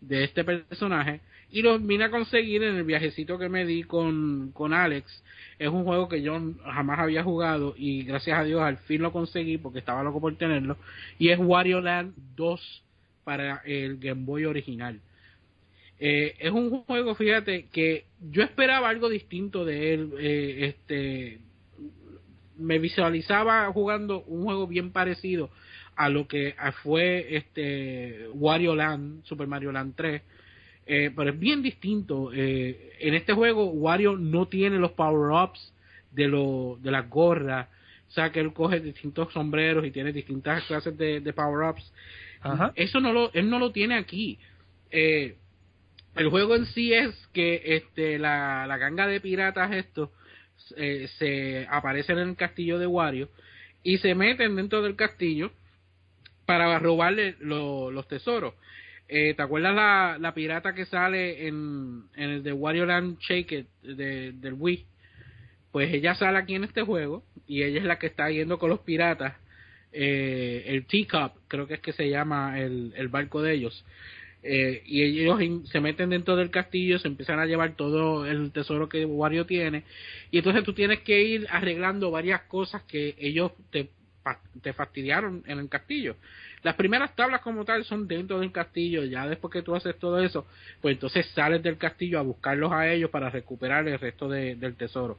de este personaje y lo vine a conseguir en el viajecito que me di con, con Alex. Es un juego que yo jamás había jugado y gracias a Dios al fin lo conseguí porque estaba loco por tenerlo y es Wario Land 2 para el Game Boy original. Eh, es un juego, fíjate, que yo esperaba algo distinto de él. eh, este, me visualizaba jugando un juego bien parecido a lo que fue este Wario Land, Super Mario Land 3. Eh, pero es bien distinto. Eh, en este juego, Wario no tiene los power-ups de, lo, de las gorras. O sea, que él coge distintos sombreros y tiene distintas clases de, de power-ups. Eso no lo, él no lo tiene aquí. Eh, el juego en sí es que este la, la ganga de piratas estos eh, se aparecen en el castillo de Wario y se meten dentro del castillo para robarle lo- los tesoros. Eh, ¿Te acuerdas la, la pirata que sale en, en el de Wario Land Shake It de, del Wii? Pues ella sale aquí en este juego y ella es la que está yendo con los piratas. Eh, el Teacup, creo que es que se llama el, el barco de ellos. Eh, y ellos se meten dentro del castillo, se empiezan a llevar todo el tesoro que Wario tiene. Y entonces tú tienes que ir arreglando varias cosas que ellos te, te fastidiaron en el castillo. Las primeras tablas como tal son dentro del castillo, ya después que tú haces todo eso, pues entonces sales del castillo a buscarlos a ellos para recuperar el resto de- del tesoro.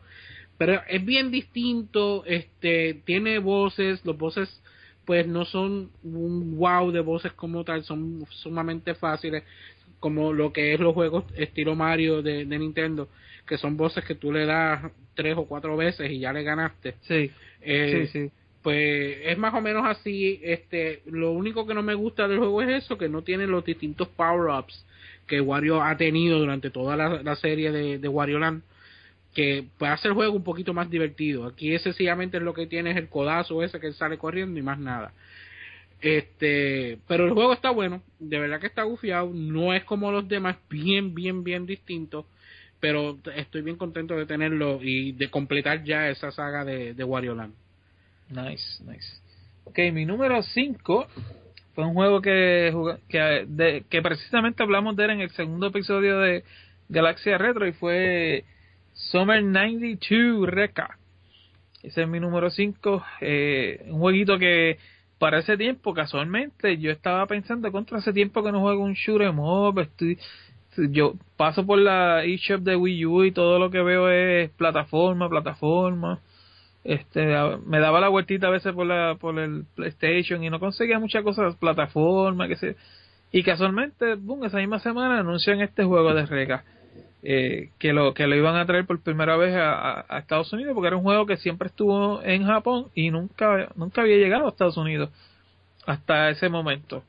Pero es bien distinto, este, tiene voces, los voces pues no son un wow de voces como tal, son sumamente fáciles, como lo que es los juegos estilo Mario de, de Nintendo, que son voces que tú le das tres o cuatro veces y ya le ganaste. Sí, Eh, sí, sí. Pues es más o menos así este lo único que no me gusta del juego es eso que no tiene los distintos power ups que Wario ha tenido durante toda la, serie de, de Wario Land que hacer el juego un poquito más divertido. Aquí sencillamente lo que tiene es el codazo ese que sale corriendo y más nada. Este pero el juego está bueno de verdad que está gufiado no es como los demás bien bien bien distinto pero estoy bien contento de tenerlo y de completar ya esa saga de, de Wario Land Nice, nice. Ok, mi número 5 fue un juego que, que, de- que precisamente hablamos de él en el segundo episodio de Galaxia Retro y fue Summer 92 Reca. Ese es mi número 5. Eh, un jueguito que para ese tiempo, casualmente, yo estaba pensando contra ese tiempo que no juego un shoot 'em up. Estoy, yo paso por la eShop de Wii U y todo lo que veo es plataforma, plataforma este me daba la vueltita a veces por la por el PlayStation y no conseguía muchas cosas plataforma que se y casualmente boom, esa misma semana anuncian este juego de Rega eh, que lo que lo iban a traer por primera vez a, Estados Unidos porque era un juego que siempre estuvo en Japón y nunca nunca había llegado a Estados Unidos hasta ese momento.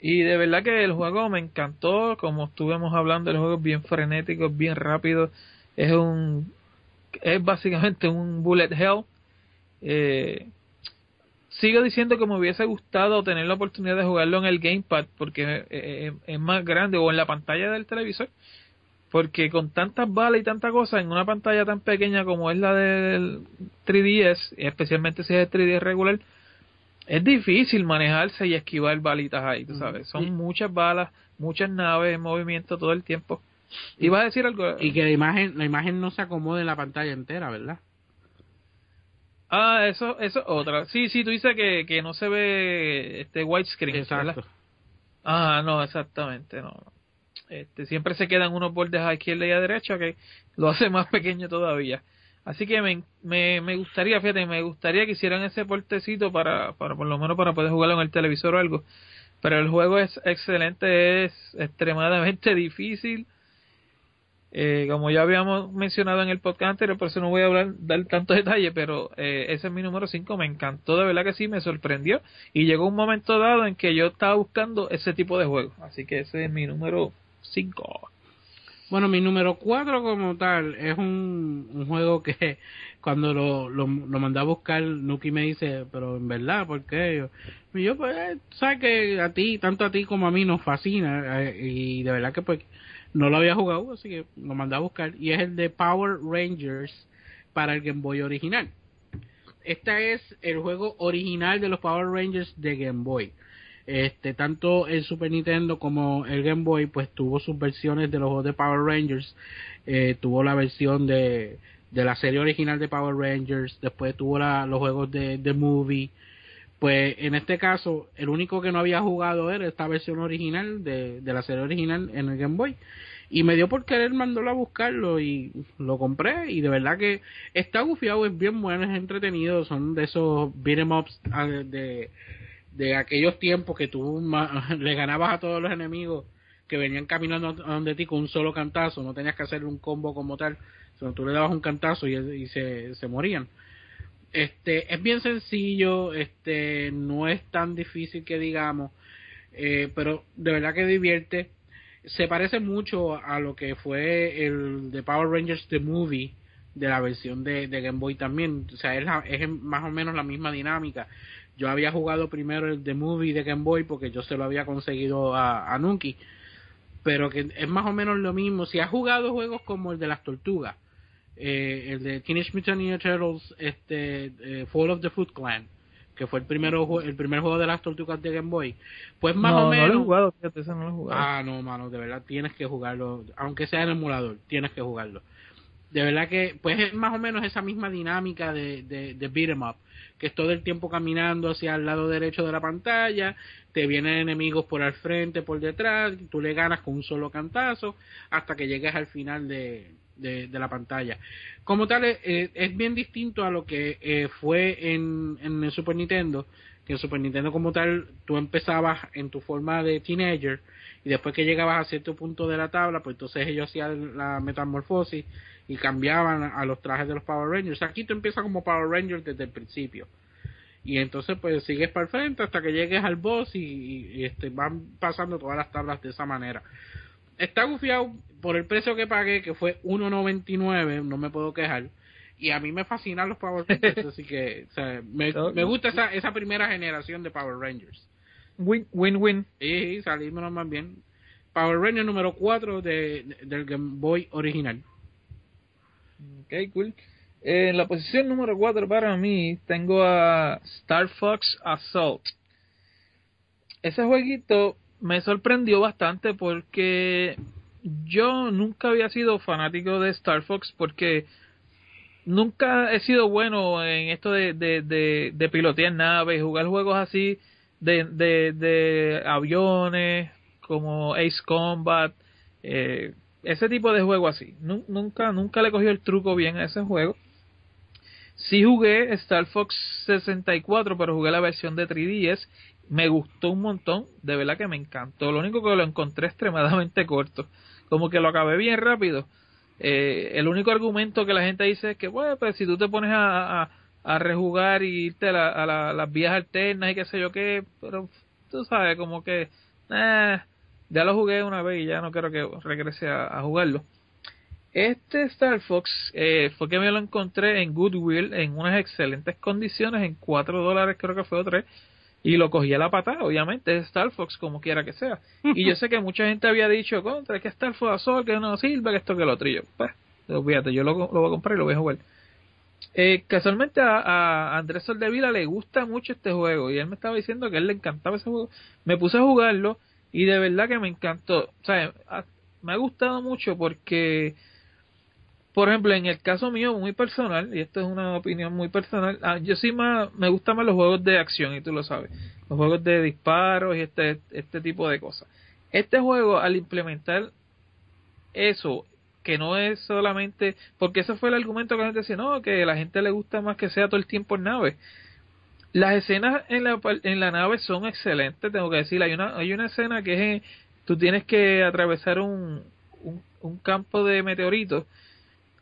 Y de verdad que el juego me encantó como estuvimos hablando el juego es bien frenético bien rápido es un es básicamente un bullet hell eh, sigo diciendo que me hubiese gustado tener la oportunidad de jugarlo en el gamepad porque eh, eh, es más grande o en la pantalla del televisor porque con tantas balas y tantas cosas en una pantalla tan pequeña como es la del 3DS, especialmente si es el 3DS regular, es difícil manejarse y esquivar balitas ahí, tú sabes. Son muchas balas, muchas naves en movimiento todo el tiempo. ¿Y vas a decir algo? Y que la imagen, la imagen no se acomode en la pantalla entera, ¿verdad? Ah, eso, eso otra. Sí, sí, tú dices que, que no se ve este widescreen. Exacto. Ah, no, exactamente, no. Este, siempre se quedan unos bordes a izquierda y a derecha que lo hace más pequeño todavía. Así que me, me, me gustaría, fíjate, me gustaría que hicieran ese portecito para, para por lo menos para poder jugarlo en el televisor o algo. Pero el juego es excelente, es extremadamente difícil eh, como ya habíamos mencionado en el podcast anterior, por eso no voy a hablar, dar tanto detalle, pero eh, ese es mi número 5, me encantó, de verdad que sí, me sorprendió. Y llegó un momento dado en que yo estaba buscando ese tipo de juego. Así que ese es mi número 5. Bueno, mi número 4 como tal es un, juego que cuando lo, lo, lo mandé a buscar, Nuki me dice, pero en verdad, ¿por qué? Yo, yo pues, sabes que a ti, tanto a ti como a mí nos fascina eh, y de verdad que pues no lo había jugado, así que lo mandé a buscar. Y es el de Power Rangers para el Game Boy original. Este es el juego original de los Power Rangers de Game Boy. Este, tanto el Super Nintendo como el Game Boy, pues tuvo sus versiones de los juegos de Power Rangers. Eh, tuvo la versión de, de la serie original de Power Rangers. Después tuvo los juegos de The Movie. Pues en este caso, el único que no había jugado era esta versión original de, de la serie original en el Game Boy. Y me dio por querer mandarlo a buscarlo y lo compré. Y de verdad que está gufiado, es bien bueno, es entretenido. Son de esos beat'em ups ah, de, de aquellos tiempos que tú le ganabas a todos los enemigos que venían caminando a donde ti con un solo cantazo. No tenías que hacer un combo como tal. Sino tú le dabas un cantazo y, y se, se morían este es bien sencillo este no es tan difícil que digamos eh, pero de verdad que divierte. Se parece mucho a lo que fue el de Power Rangers The Movie de la versión de, Game Boy también. O sea es, es más o menos la misma dinámica. Yo había jugado primero el The Movie de Game Boy porque yo se lo había conseguido a, a Nuki pero que es más o menos lo mismo. Si has jugado juegos como el de las tortugas eh, el de Teenage Mutant Ninja Turtles, este, eh, Fall of the Foot Clan, que fue el primero el primer juego de las tortugas de Game Boy. Pues más o menos. No lo he jugado, fíjate, no lo he jugado. Ah, no, mano, de verdad tienes que jugarlo, aunque sea en emulador, tienes que jugarlo. De verdad que, pues es más o menos esa misma dinámica de, de, de beat em up, que es todo el tiempo caminando hacia el lado derecho de la pantalla, te vienen enemigos por al frente, por detrás, tú le ganas con un solo cantazo, hasta que llegues al final de, de, la pantalla. Como tal, eh, es bien distinto a lo que eh, fue en, en el Super Nintendo, que en Super Nintendo como tal tú empezabas en tu forma de teenager y después que llegabas a cierto punto de la tabla, pues entonces ellos hacían la metamorfosis y cambiaban a los trajes de los Power Rangers. Aquí tú empiezas como Power Ranger desde el principio. Y entonces pues sigues para el frente hasta que llegues al boss y, este, van pasando todas las tablas de esa manera está gufiado por el precio que pagué, que fue 1.99, no me puedo quejar. Y a mí me fascinan los Power Rangers, así que me, me, gusta esa, esa primera generación de Power Rangers. Win-win. Y salimos más bien. Power Ranger número 4 de, del Game Boy original. Ok, cool. En la posición número 4 para mí tengo a Star Fox Assault. Ese jueguito me sorprendió bastante porque yo nunca había sido fanático de Star Fox porque nunca he sido bueno en esto de, de, de, pilotear naves, jugar juegos así de, de, de aviones como Ace Combat, eh, ese tipo de juego así. Nunca, nunca le cogió el truco bien a ese juego. Sí jugué Star Fox 64, pero jugué la versión de 3DS me gustó un montón, de verdad que me encantó. Lo único que lo encontré extremadamente corto, como que lo acabé bien rápido. Eh, el único argumento que la gente dice es que, bueno, pues si tú te pones a, a, rejugar y irte a, las vías alternas y qué sé yo qué, pero tú sabes, como que, eh, ya lo jugué una vez y ya no quiero que regrese a, jugarlo. Este Star Fox eh, fue que me lo encontré en Goodwill en unas excelentes condiciones, en 4 dólares creo que fue o 3 y lo cogí a la patada, obviamente, es Star Fox como quiera que sea. Y yo sé que mucha gente había dicho, contra, que Star Fox Azul, que no sirve, que esto, que lo otro. Y yo, pues, olvídate, yo lo, lo voy a comprar y lo voy a jugar. Eh, casualmente a, a Andrés Soldevila le gusta mucho este juego y él me estaba diciendo que a él le encantaba ese juego. Me puse a jugarlo y de verdad que me encantó. O sea, me ha gustado mucho porque por ejemplo, en el caso mío, muy personal, y esto es una opinión muy personal, ah, yo sí más, me gustan más los juegos de acción, y tú lo sabes, los juegos de disparos y este, este tipo de cosas. Este juego, al implementar eso, que no es solamente, porque ese fue el argumento que la gente decía, no, que a la gente le gusta más que sea todo el tiempo en nave. Las escenas en la, en la nave son excelentes, tengo que decir, hay una, hay una escena que es, tú tienes que atravesar un, un, un campo de meteoritos,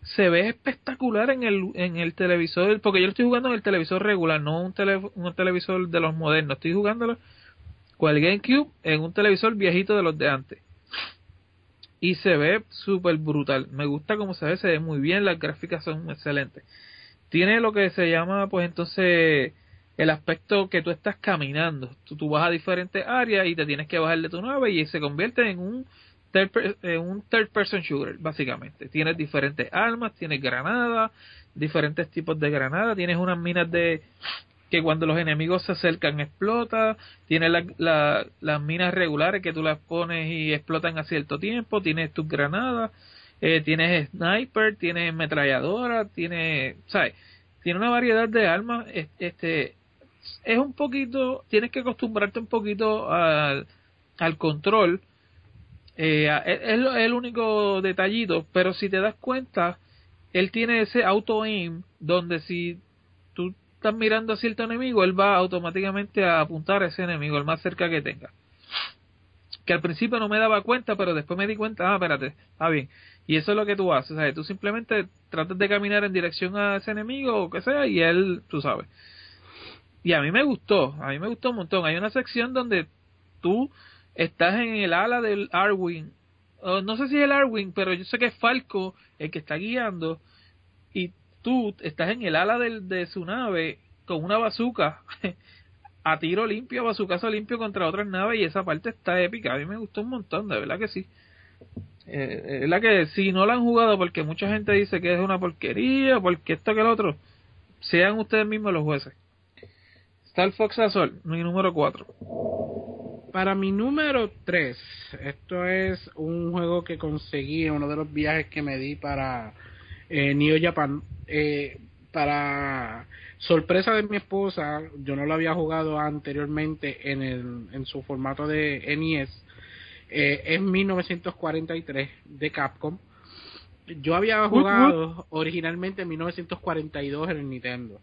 se ve espectacular en el, en el televisor, porque yo lo estoy jugando en el televisor regular, no un, un televisor de los modernos, estoy jugándolo con el GameCube en un televisor viejito de los de antes. Y se ve súper brutal, me gusta cómo se ve, se ve muy bien, las gráficas son excelentes. Tiene lo que se llama, pues entonces, el aspecto que tú estás caminando. Tú, tú vas a diferentes áreas y te tienes que bajar de tu nave y se convierte en un eh, un third person shooter, básicamente. Tienes diferentes armas, tienes granadas, diferentes tipos de granadas, tienes unas minas de que cuando los enemigos se acercan explota, tienes las minas regulares que tú las pones y explotan a cierto tiempo, tienes tus granadas, eh, tienes sniper, tienes ametralladora, tienes, ¿sabes? Tiene una variedad de armas, este es un poquito, tienes que acostumbrarte un poquito al, al control, eh, es, el único detallito, pero si te das cuenta, él tiene ese auto aim donde si tú estás mirando a cierto enemigo, él va automáticamente a apuntar a ese enemigo, el más cerca que tenga. Que al principio no me daba cuenta, pero después me di cuenta, ah, espérate, está bien. Y eso es lo que tú haces, ¿sabes? Tú simplemente tratas de caminar en dirección a ese enemigo o que sea, y él, tú sabes. Y a mí me gustó, a mí me gustó un montón. Hay una sección donde tú estás en el ala del Arwing. no sé si es el Arwing, pero yo sé que es Falco el que está guiando. Y tú estás en el ala de su nave con una bazooka a tiro limpio, a bazucazo limpio contra otras naves. Y esa parte está épica. A mí me gustó un montón, de verdad que sí. Eh, es la que si no la han jugado porque mucha gente dice que es una porquería, porque esto que el otro, sean ustedes mismos los jueces. Star Fox Azul, mi número 4. Para mi número 3, esto es un juego que conseguí en uno de los viajes que me di para eh, Neo Japan. Eh, para sorpresa de mi esposa, yo no lo había jugado anteriormente en, el, en su formato de NES. Eh, es 1943 de Capcom. Yo había jugado originalmente en 1942 en el Nintendo.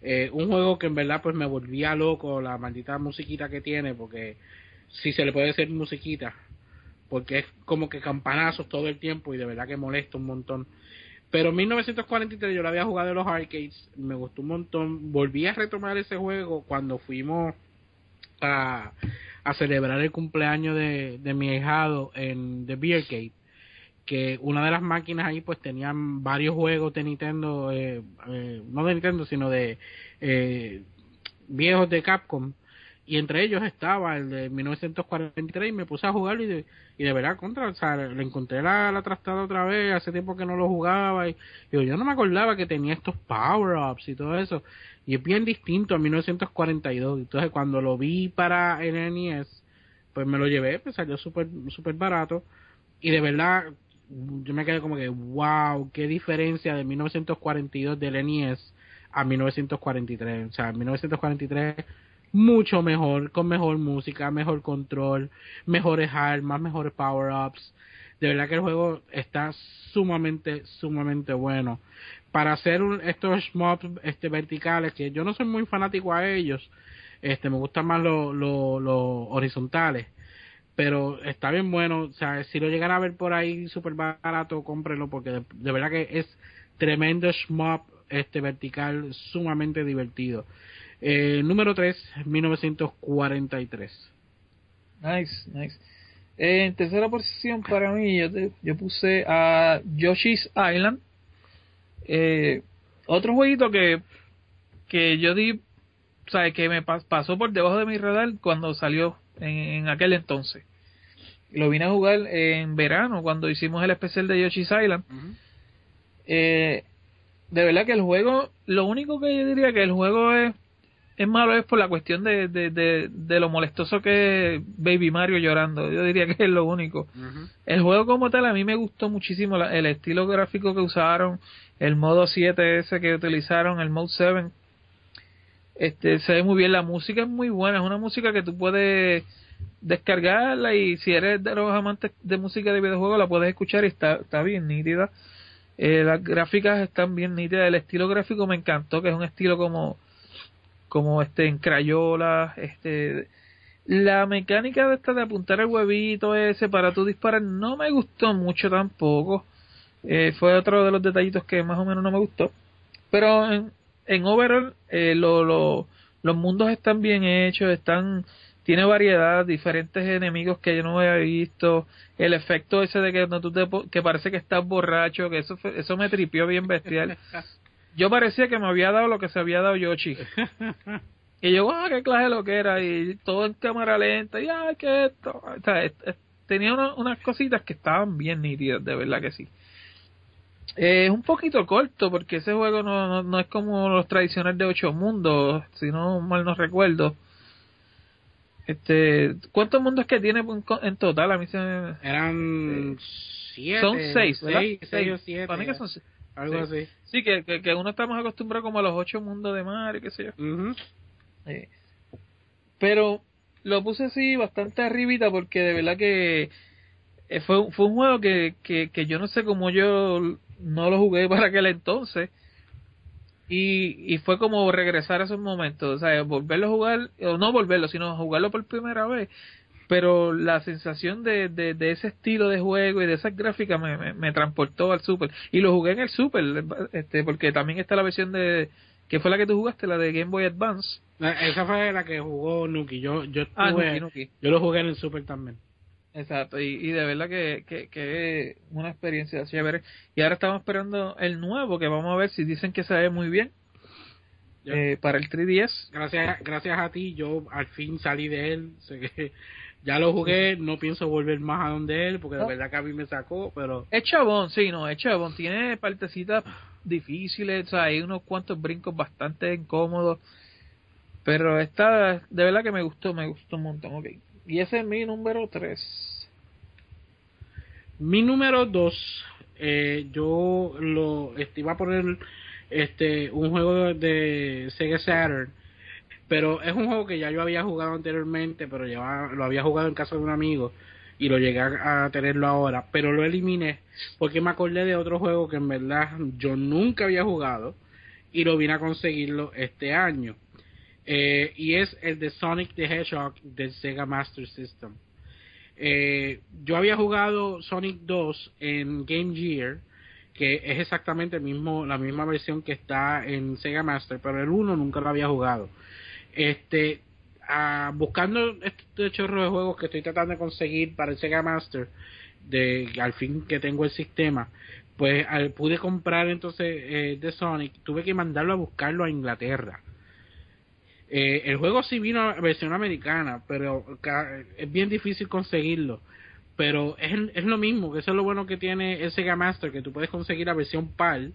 Eh, un juego que en verdad pues me volvía loco la maldita musiquita que tiene porque si se le puede decir musiquita, porque es como que campanazos todo el tiempo y de verdad que molesta un montón. Pero en 1943 yo lo había jugado en los arcades, me gustó un montón. Volví a retomar ese juego cuando fuimos a, a celebrar el cumpleaños de, de mi hijado en The Beer Cave que una de las máquinas ahí pues tenían varios juegos de Nintendo, eh, eh, no de Nintendo, sino de eh, viejos de Capcom y entre ellos estaba el de 1943 y me puse a jugarlo y de, y de verdad contra, o sea, le encontré la, la trastada otra vez, hace tiempo que no lo jugaba y, yo no me acordaba que tenía estos power-ups y todo eso. Y es bien distinto a 1942, entonces cuando lo vi para el NES pues me lo llevé, pues salió súper super barato. Y de verdad yo me quedé como que wow, qué diferencia de 1942 del NES a 1943, o sea, 1943 mucho mejor, con mejor música, mejor control, mejores armas, mejores power-ups. De verdad que el juego está sumamente, sumamente bueno. Para hacer estos mobs este, verticales, que yo no soy muy fanático a ellos, este, me gustan más los lo, horizontales. Pero está bien bueno, o sea, si lo llegan a ver por ahí súper barato, cómprenlo porque de, verdad que es tremendo shmup este vertical, sumamente divertido. Eh, número 3, 1943. Nice, nice. en tercera posición para mí, yo, yo puse a Yoshi's Island. Eh, otro jueguito que, que yo di sabes que me pas- pasó por debajo de mi radar cuando salió en, en aquel entonces. Lo vine a jugar en verano cuando hicimos el especial de Yoshi's Island. Eh, de verdad que el juego, lo único que yo diría que el juego es, es malo es por la cuestión de, de, de, de lo molestoso que es Baby Mario llorando. Yo diría que es lo único. El juego como tal a mí me gustó muchísimo la- el estilo gráfico que usaron, el modo 7 ese que utilizaron, el mode 7. Este se ve muy bien, la música es muy buena, es una música que tú puedes descargarla y si eres de los amantes de música de videojuegos la puedes escuchar y está, está bien nítida. Eh, las gráficas están bien nítidas, el estilo gráfico me encantó, que es un estilo como como este en crayola, este la mecánica de esta de apuntar el huevito ese para tú disparar no me gustó mucho tampoco. Eh, fue otro de los detallitos que más o menos no me gustó. Pero en, en overall, eh, lo, lo- los mundos están bien hechos, están tiene variedad, diferentes enemigos que yo no había visto, el efecto ese de que no tú te que parece que estás borracho, que eso eso me tripió bien bestial. Yo parecía que me había dado lo que se había dado Yoshi. Y yo, ah, qué clase lo que era, y todo en cámara lenta, y ah, que esto. O sea, es- es- tenía una- unas cositas que estaban bien nítidas, de verdad que sí. Eh, es un poquito corto, porque ese juego no, no, no es como los tradicionales de ocho mundos, si no mal no recuerdo. Este, ¿cuántos mundos que tiene en, total? A mí se me- Eran siete. son seis, ¿verdad? Seis, seis o siete. Para mí que son seis. Algo sí. así. Sí, que, que, que uno está más acostumbrado como a los ocho mundos de Mario, qué sé yo. Eh, pero lo puse así bastante arribita porque de verdad que eh, fue, fue un juego que, que, que yo no sé cómo yo no lo jugué para aquel entonces. Y, y fue como regresar a esos momentos, o sea, volverlo a jugar, o no volverlo, sino jugarlo por primera vez. Pero la sensación de, de, de ese estilo de juego y de esas gráficas me, me, me transportó al Super. Y lo jugué en el Super, este, porque también está la versión de, que fue la que tú jugaste, la de Game Boy Advance. Esa fue la que jugó Nuki. Yo, yo, Ah, Nuki, Nuki. yo lo jugué en el Super también. Exacto, y, y de verdad que, que, que una experiencia chévere. Y ahora estamos esperando el nuevo, que vamos a ver si dicen que se ve muy bien eh, para el 3DS. Gracias, gracias a ti, yo al fin salí de él. Ya lo jugué, no pienso volver más a donde él, porque de No. verdad que a mí me sacó, pero Es chabón, sí, no, es chabón. Tiene partecitas difíciles, o sea, hay unos cuantos brincos bastante incómodos. Pero esta, de verdad que me gustó, me gustó un montón, ok. Y ese es mi número 3. Mi número 2, eh, yo lo este, iba a poner este un juego de Sega Saturn, pero es un juego que ya yo había jugado anteriormente, pero ya lo había jugado en casa de un amigo y lo llegué a tenerlo ahora, pero lo eliminé porque me acordé de otro juego que en verdad yo nunca había jugado y lo vine a conseguirlo este año. Eh, y es el de Sonic the Hedgehog del Sega Master System. Eh, yo había jugado Sonic 2 en Game Gear, que es exactamente mismo, la misma versión que está en Sega Master, pero el 1 nunca lo había jugado. Este, ah, buscando este chorro de juegos que estoy tratando de conseguir para el Sega Master, de al fin que tengo el sistema, pues al- pude comprar entonces eh, de Sonic, tuve que mandarlo a buscarlo a Inglaterra. Eh, el juego sí vino a versión americana, pero es bien difícil conseguirlo. Pero es, es lo mismo, que eso es lo bueno que tiene el Sega Master, que tú puedes conseguir la versión PAL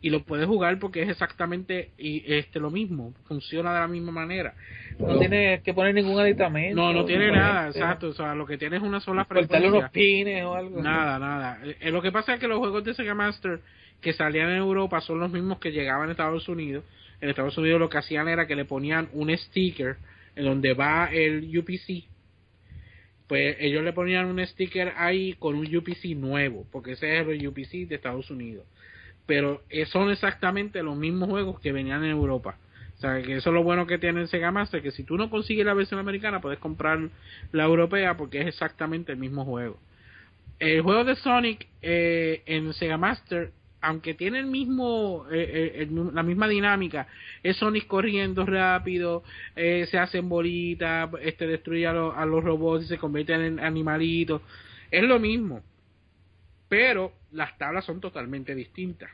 y lo puedes jugar porque es exactamente y, este lo mismo, funciona de la misma manera. No tiene que poner ningún aditamento. No, no tiene nada, este, exacto. O sea, lo que tiene es una sola frecuencia. unos pines o algo. Nada, nada. Eh, lo que pasa es que los juegos de Sega Master que salían en Europa son los mismos que llegaban a Estados Unidos. En Estados Unidos lo que hacían era que le ponían un sticker en donde va el UPC. Pues ellos le ponían un sticker ahí con un UPC nuevo, porque ese es el UPC de Estados Unidos. Pero eh, son exactamente los mismos juegos que venían en Europa. O sea, que eso es lo bueno que tiene el Sega Master, que si tú no consigues la versión americana, puedes comprar la europea porque es exactamente el mismo juego. El juego de Sonic eh, en Sega Master, aunque tiene el mismo, eh, eh, la misma dinámica, es Sonic corriendo rápido, eh, se hacen bolitas, este destruye a, los- a los robots y se convierten en animalitos, es lo mismo, pero las tablas son totalmente distintas.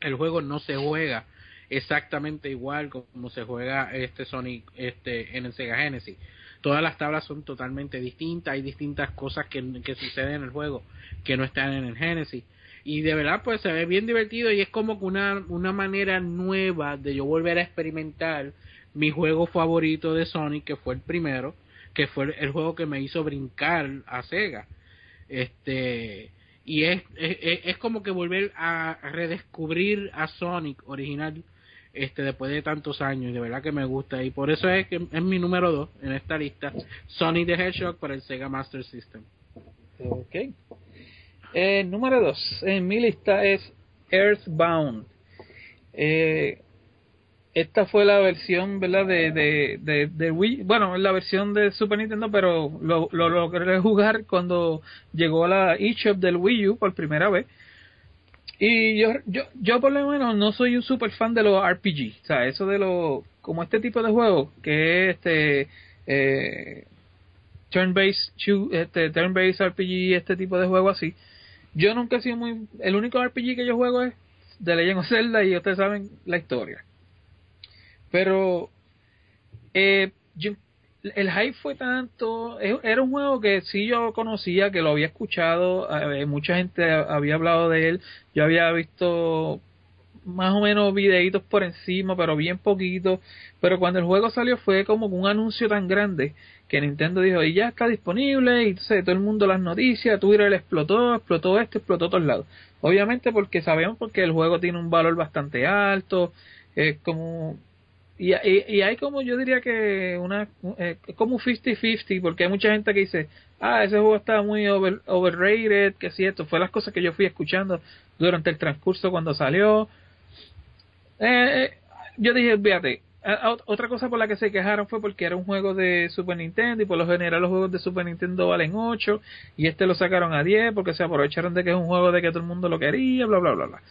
El juego no se juega exactamente igual como se juega este Sonic este en el Sega Genesis. Todas las tablas son totalmente distintas, hay distintas cosas que, que suceden en el juego que no están en el Genesis. Y de verdad, pues se ve bien divertido y es como una, una manera nueva de yo volver a experimentar mi juego favorito de Sonic, que fue el primero, que fue el juego que me hizo brincar a Sega. Este, y es, es, es como que volver a redescubrir a Sonic original este después de tantos años de verdad que me gusta y por eso es que es mi número 2 en esta lista Sonic the Hedgehog para el Sega Master System. Ok. Eh, número 2 en mi lista es Earthbound. Eh, esta fue la versión verdad de, de, de, Wii bueno la versión de Super Nintendo pero lo, lo logré jugar cuando llegó la eShop del Wii U por primera vez y yo, yo, yo por lo menos no soy un super fan de los RPG, o sea, eso de los, como este tipo de juego, que es este, eh, turn-based, este, turn-based RPG, este tipo de juego así. Yo nunca he sido muy, el único RPG que yo juego es de Legend of Zelda y ustedes saben la historia. Pero, eh, el hype fue tanto, era un juego que sí yo conocía, que lo había escuchado, eh, mucha gente había hablado de él, yo había visto más o menos videitos por encima, pero bien poquito, pero cuando el juego salió fue como un anuncio tan grande que Nintendo dijo, y ya está disponible, y entonces todo el mundo las noticias, Twitter explotó, explotó esto, explotó todos lados. Obviamente porque sabemos porque el juego tiene un valor bastante alto, es como y, y, hay como yo diría que una eh, como 50-50 porque hay mucha gente que dice ah ese juego está muy over, overrated que si esto fue las cosas que yo fui escuchando durante el transcurso cuando salió. Eh, eh yo dije fíjate otra cosa por la que se quejaron fue porque era un juego de Super Nintendo y por lo general los juegos de Super Nintendo valen 8 y este lo sacaron a 10 porque se aprovecharon de que es un juego de que todo el mundo lo quería bla bla bla bla.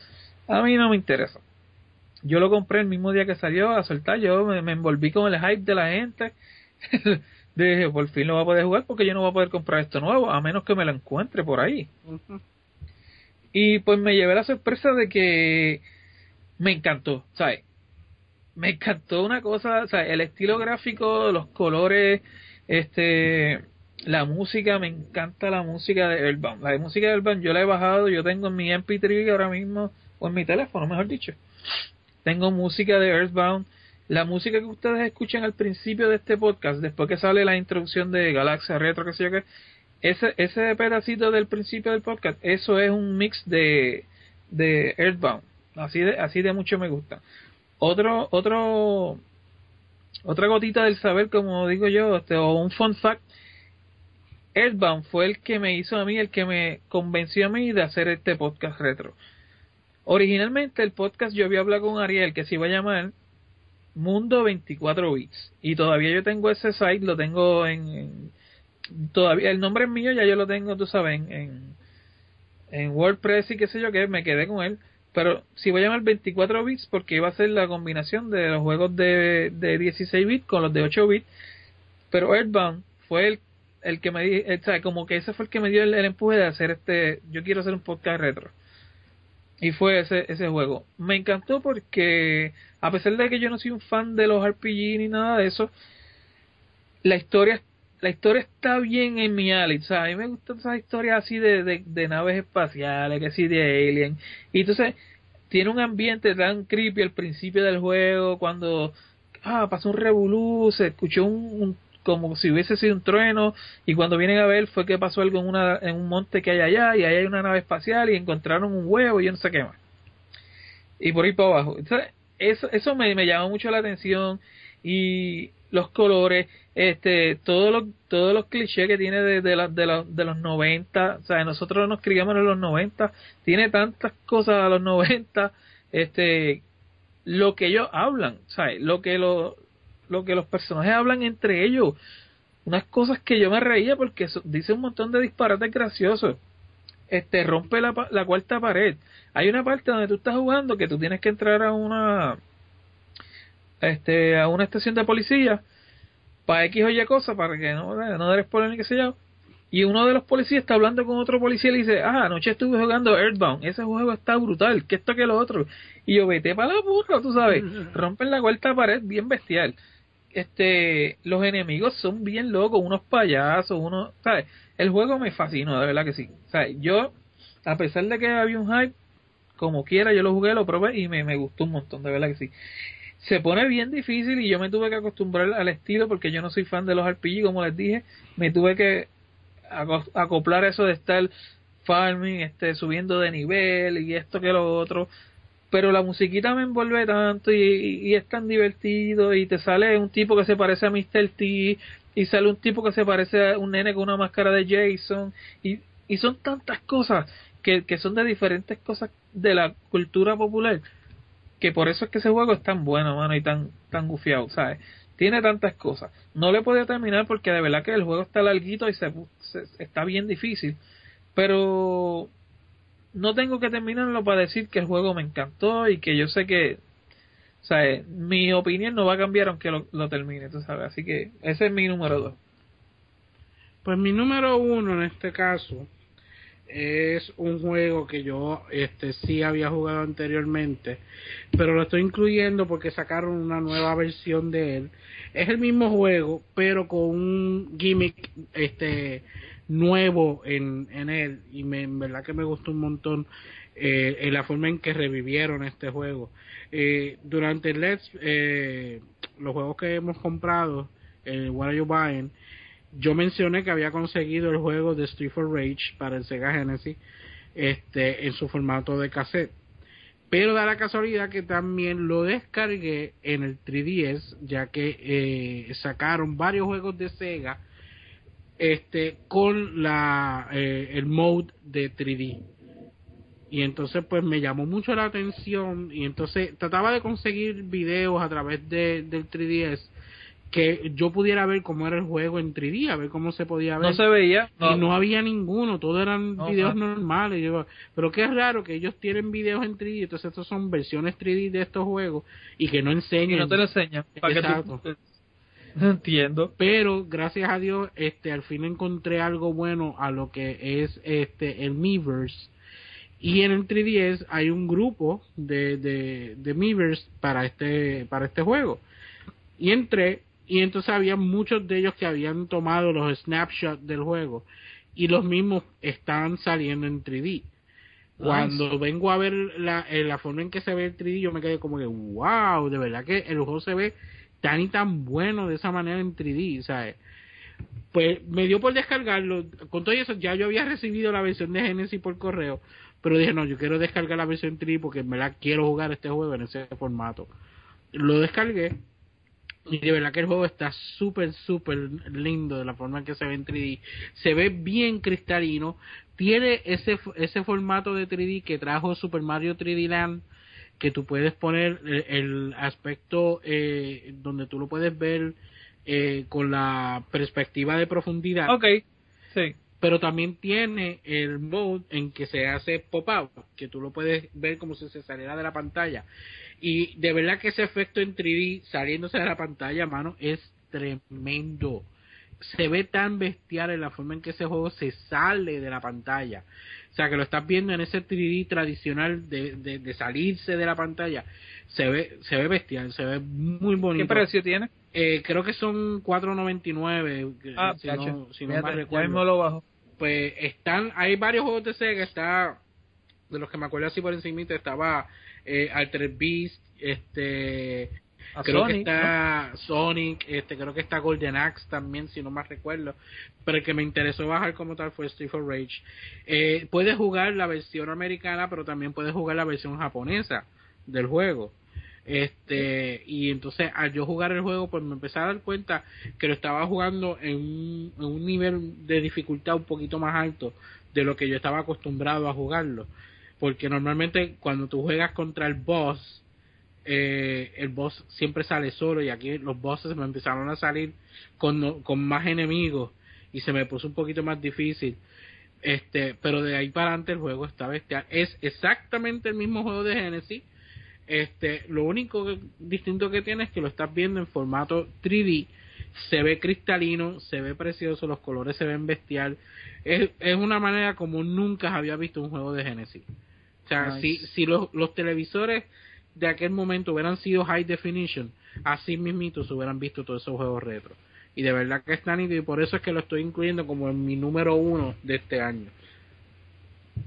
A mí no me interesa yo lo compré el mismo día que salió a soltar, yo me, envolví con el hype de la gente. Dije, por fin lo voy a poder jugar porque yo no voy a poder comprar esto nuevo, a menos que me lo encuentre por ahí. Y pues me llevé la sorpresa de que me encantó, ¿sabes? Me encantó una cosa, el estilo gráfico, los colores, este, la música, me encanta la música de Earthbound. La música de Earthbound yo la he bajado, yo tengo en mi MP3 ahora mismo, o en mi teléfono, mejor dicho tengo música de Earthbound. La música que ustedes escuchan al principio de este podcast, después que sale la introducción de Galaxia Retro, que sé yo qué, ese, ese pedacito del principio del podcast, eso es un mix de, de Earthbound. Así de, así de mucho me gusta. Otro, otro, otra gotita del saber, como digo yo, este, o un fun fact, Earthbound fue el que me hizo a mí, el que me convenció a mí de hacer este podcast retro. Originalmente el podcast yo había hablado con Ariel que se iba a llamar Mundo 24 Bits. Y todavía yo tengo ese site, lo tengo en, todavía el nombre es mío, ya yo lo tengo, tú sabes, en, en WordPress y qué sé yo que me quedé con él, pero si voy a llamar 24 bits porque iba a ser la combinación de los juegos de, de 16 bits con los de 8 bits, pero Earthbound fue el, el que me di, como que ese fue el que me dio el empuje de hacer este, yo quiero hacer un podcast retro y fue ese, ese juego. Me encantó porque, a pesar de que yo no soy un fan de los RPG ni nada de eso, la historia la historia está bien en mi alley. O a mí me gustan esas historias así de, de, naves espaciales, que así de alien. Y entonces, tiene un ambiente tan creepy al principio del juego, cuando ah, pasó un revolú, se escuchó un como si hubiese sido un trueno y cuando vienen a ver fue que pasó algo en, una, en un monte que hay allá y ahí hay una nave espacial y encontraron un huevo y yo no sé qué más. Y por ahí para abajo. eso, eso me, me llama mucho la atención y los colores, este, todos los, todos los clichés que tiene de, de, de, de los 90, o sea, nosotros nos criamos en los 90, tiene tantas cosas a los 90, este, lo que ellos hablan, ¿sabes? Lo que lo, lo que los personajes hablan entre ellos. Unas cosas que yo me reía porque dice un montón de disparates graciosos. Este rompe la, la cuarta pared. Hay una parte donde tú estás jugando que tú tienes que entrar a una este a una estación de policía para X o Y cosa para que no, no des por ni que sé yo. y uno de los policías está hablando con otro policía y le dice, ah, anoche estuve jugando Earthbound, ese juego está brutal, que esto que lo otro. Y yo, vete para la burra, tú sabes, rompen la cuarta pared bien bestial. Este, los enemigos son bien locos, unos payasos, unos, ¿sabes? El juego me fascinó, de verdad que sí. Sea, yo, a pesar de que había un hype, como quiera, yo lo jugué, lo probé y me, me gustó un montón, de verdad que sí. Se pone bien difícil y yo me tuve que acostumbrar al estilo porque yo no soy fan de los RPG, como les dije, me tuve que acoplar eso de estar farming, este, subiendo de nivel y esto que lo otro. Pero la musiquita me envuelve tanto y, es tan divertido y te sale un tipo que se parece a Mr. T y sale un tipo que se parece a un nene con una máscara de Jason y, son tantas cosas que, que son de diferentes cosas de la cultura popular que por eso es que ese juego es tan bueno, mano, y tan, tan gufiado, ¿sabes? Tiene tantas cosas. No le puedo terminar porque de verdad que el juego está larguito y se, está bien difícil. Pero no tengo que terminarlo para decir que el juego me encantó y que yo sé que, o sea, mi opinión no va a cambiar aunque lo, lo termine, tú sabes. Así que ese es mi número dos. Pues mi número uno en este caso es un juego que yo este sí había jugado anteriormente, pero lo estoy incluyendo porque sacaron una nueva versión de él. Es el mismo juego, pero con un gimmick este nuevo en, en él y me, en verdad que me gustó un montón eh, en la forma en que revivieron este juego. Eh, durante el Let's, eh, los juegos que hemos comprado, el What Are You Buying, yo mencioné que había conseguido el juego de Street for Rage para el Sega Genesis este, en su formato de cassette. Pero da la casualidad que también lo descargué en el 3DS, ya que eh, sacaron varios juegos de Sega este, con la, eh, el mode de 3D. Y entonces pues me llamó mucho la atención y entonces trataba de conseguir videos a través de, del 3DS que yo pudiera ver cómo era el juego en 3D, a ver cómo se podía ver. No se veía. Y no había ninguno, todos eran videos normales. pero qué es raro que ellos tienen videos en 3D, entonces estos son versiones 3D de estos juegos y que no enseñan. Y no te lo enseñan. Exacto. No entiendo. Pero gracias a Dios, este, al fin encontré algo bueno a lo que es este el Miiverse. Y en el 3DS hay un grupo de, de, de Miiverse para este, para este juego. Y entré y entonces había muchos de ellos que habían tomado los snapshots del juego y los mismos estaban saliendo en 3D. Cuando vengo a ver la, eh, la forma en que se ve el 3D, yo me quedé como que, wow, de verdad que el juego se ve tan y tan bueno de esa manera en 3D, ¿sabes? Pues me dio por descargarlo. Con todo eso, ya yo había recibido la versión de Genesis por correo, pero dije, no, yo quiero descargar la versión 3D porque me la quiero jugar este juego en ese formato. Lo descargué y de verdad que el juego está súper, súper lindo de la forma en que se ve en 3D. Se ve bien cristalino. Tiene ese, ese formato de 3D que trajo Super Mario 3D Land, que tú puedes poner el, aspecto eh, donde tú lo puedes ver eh, con la perspectiva de profundidad. Ok, sí. Pero también tiene el mode en que se hace pop-up, que tú lo puedes ver como si se saliera de la pantalla. Y de verdad que ese efecto en 3D saliéndose de la pantalla, mano, es tremendo. Se ve tan bestial en la forma en que ese juego se sale de la pantalla. O sea, que lo estás viendo en ese 3D tradicional de, de, salirse de la pantalla. Se ve, se ve bestial, se ve muy bonito. ¿Qué precio tiene? Eh, creo que son 4.99, ah, si, no, si no mal recuerdo. lo bajo. Pues están, hay varios juegos de Sega, está, de los que me acuerdo así por encima, estaba eh, Alter Beast, este creo que está Sonic, este creo que está Golden Axe también, si no más recuerdo. Pero el que me interesó bajar como tal fue Street for Rage. Eh, puedes jugar la versión americana, pero también puedes jugar la versión japonesa del juego. Este, y entonces al yo jugar el juego, pues me empecé a dar cuenta que lo estaba jugando en un, en un nivel de dificultad un poquito más alto de lo que yo estaba acostumbrado a jugarlo porque normalmente cuando tú juegas contra el boss, eh, el boss siempre sale solo y aquí los bosses me empezaron a salir con, con más enemigos y se me puso un poquito más difícil. Este, pero de ahí para adelante el juego está bestial. Es exactamente el mismo juego de Genesis. Este, lo único distinto que tiene es que lo estás viendo en formato 3D se ve cristalino, se ve precioso, los colores se ven bestial. Es, es una manera como nunca había visto un juego de Genesis. O sea, Nice. si, si los, los televisores de aquel momento hubieran sido high definition, así mismito se hubieran visto todos esos juegos retro. Y de verdad que está nítido y por eso es que lo estoy incluyendo como en mi número uno de este año.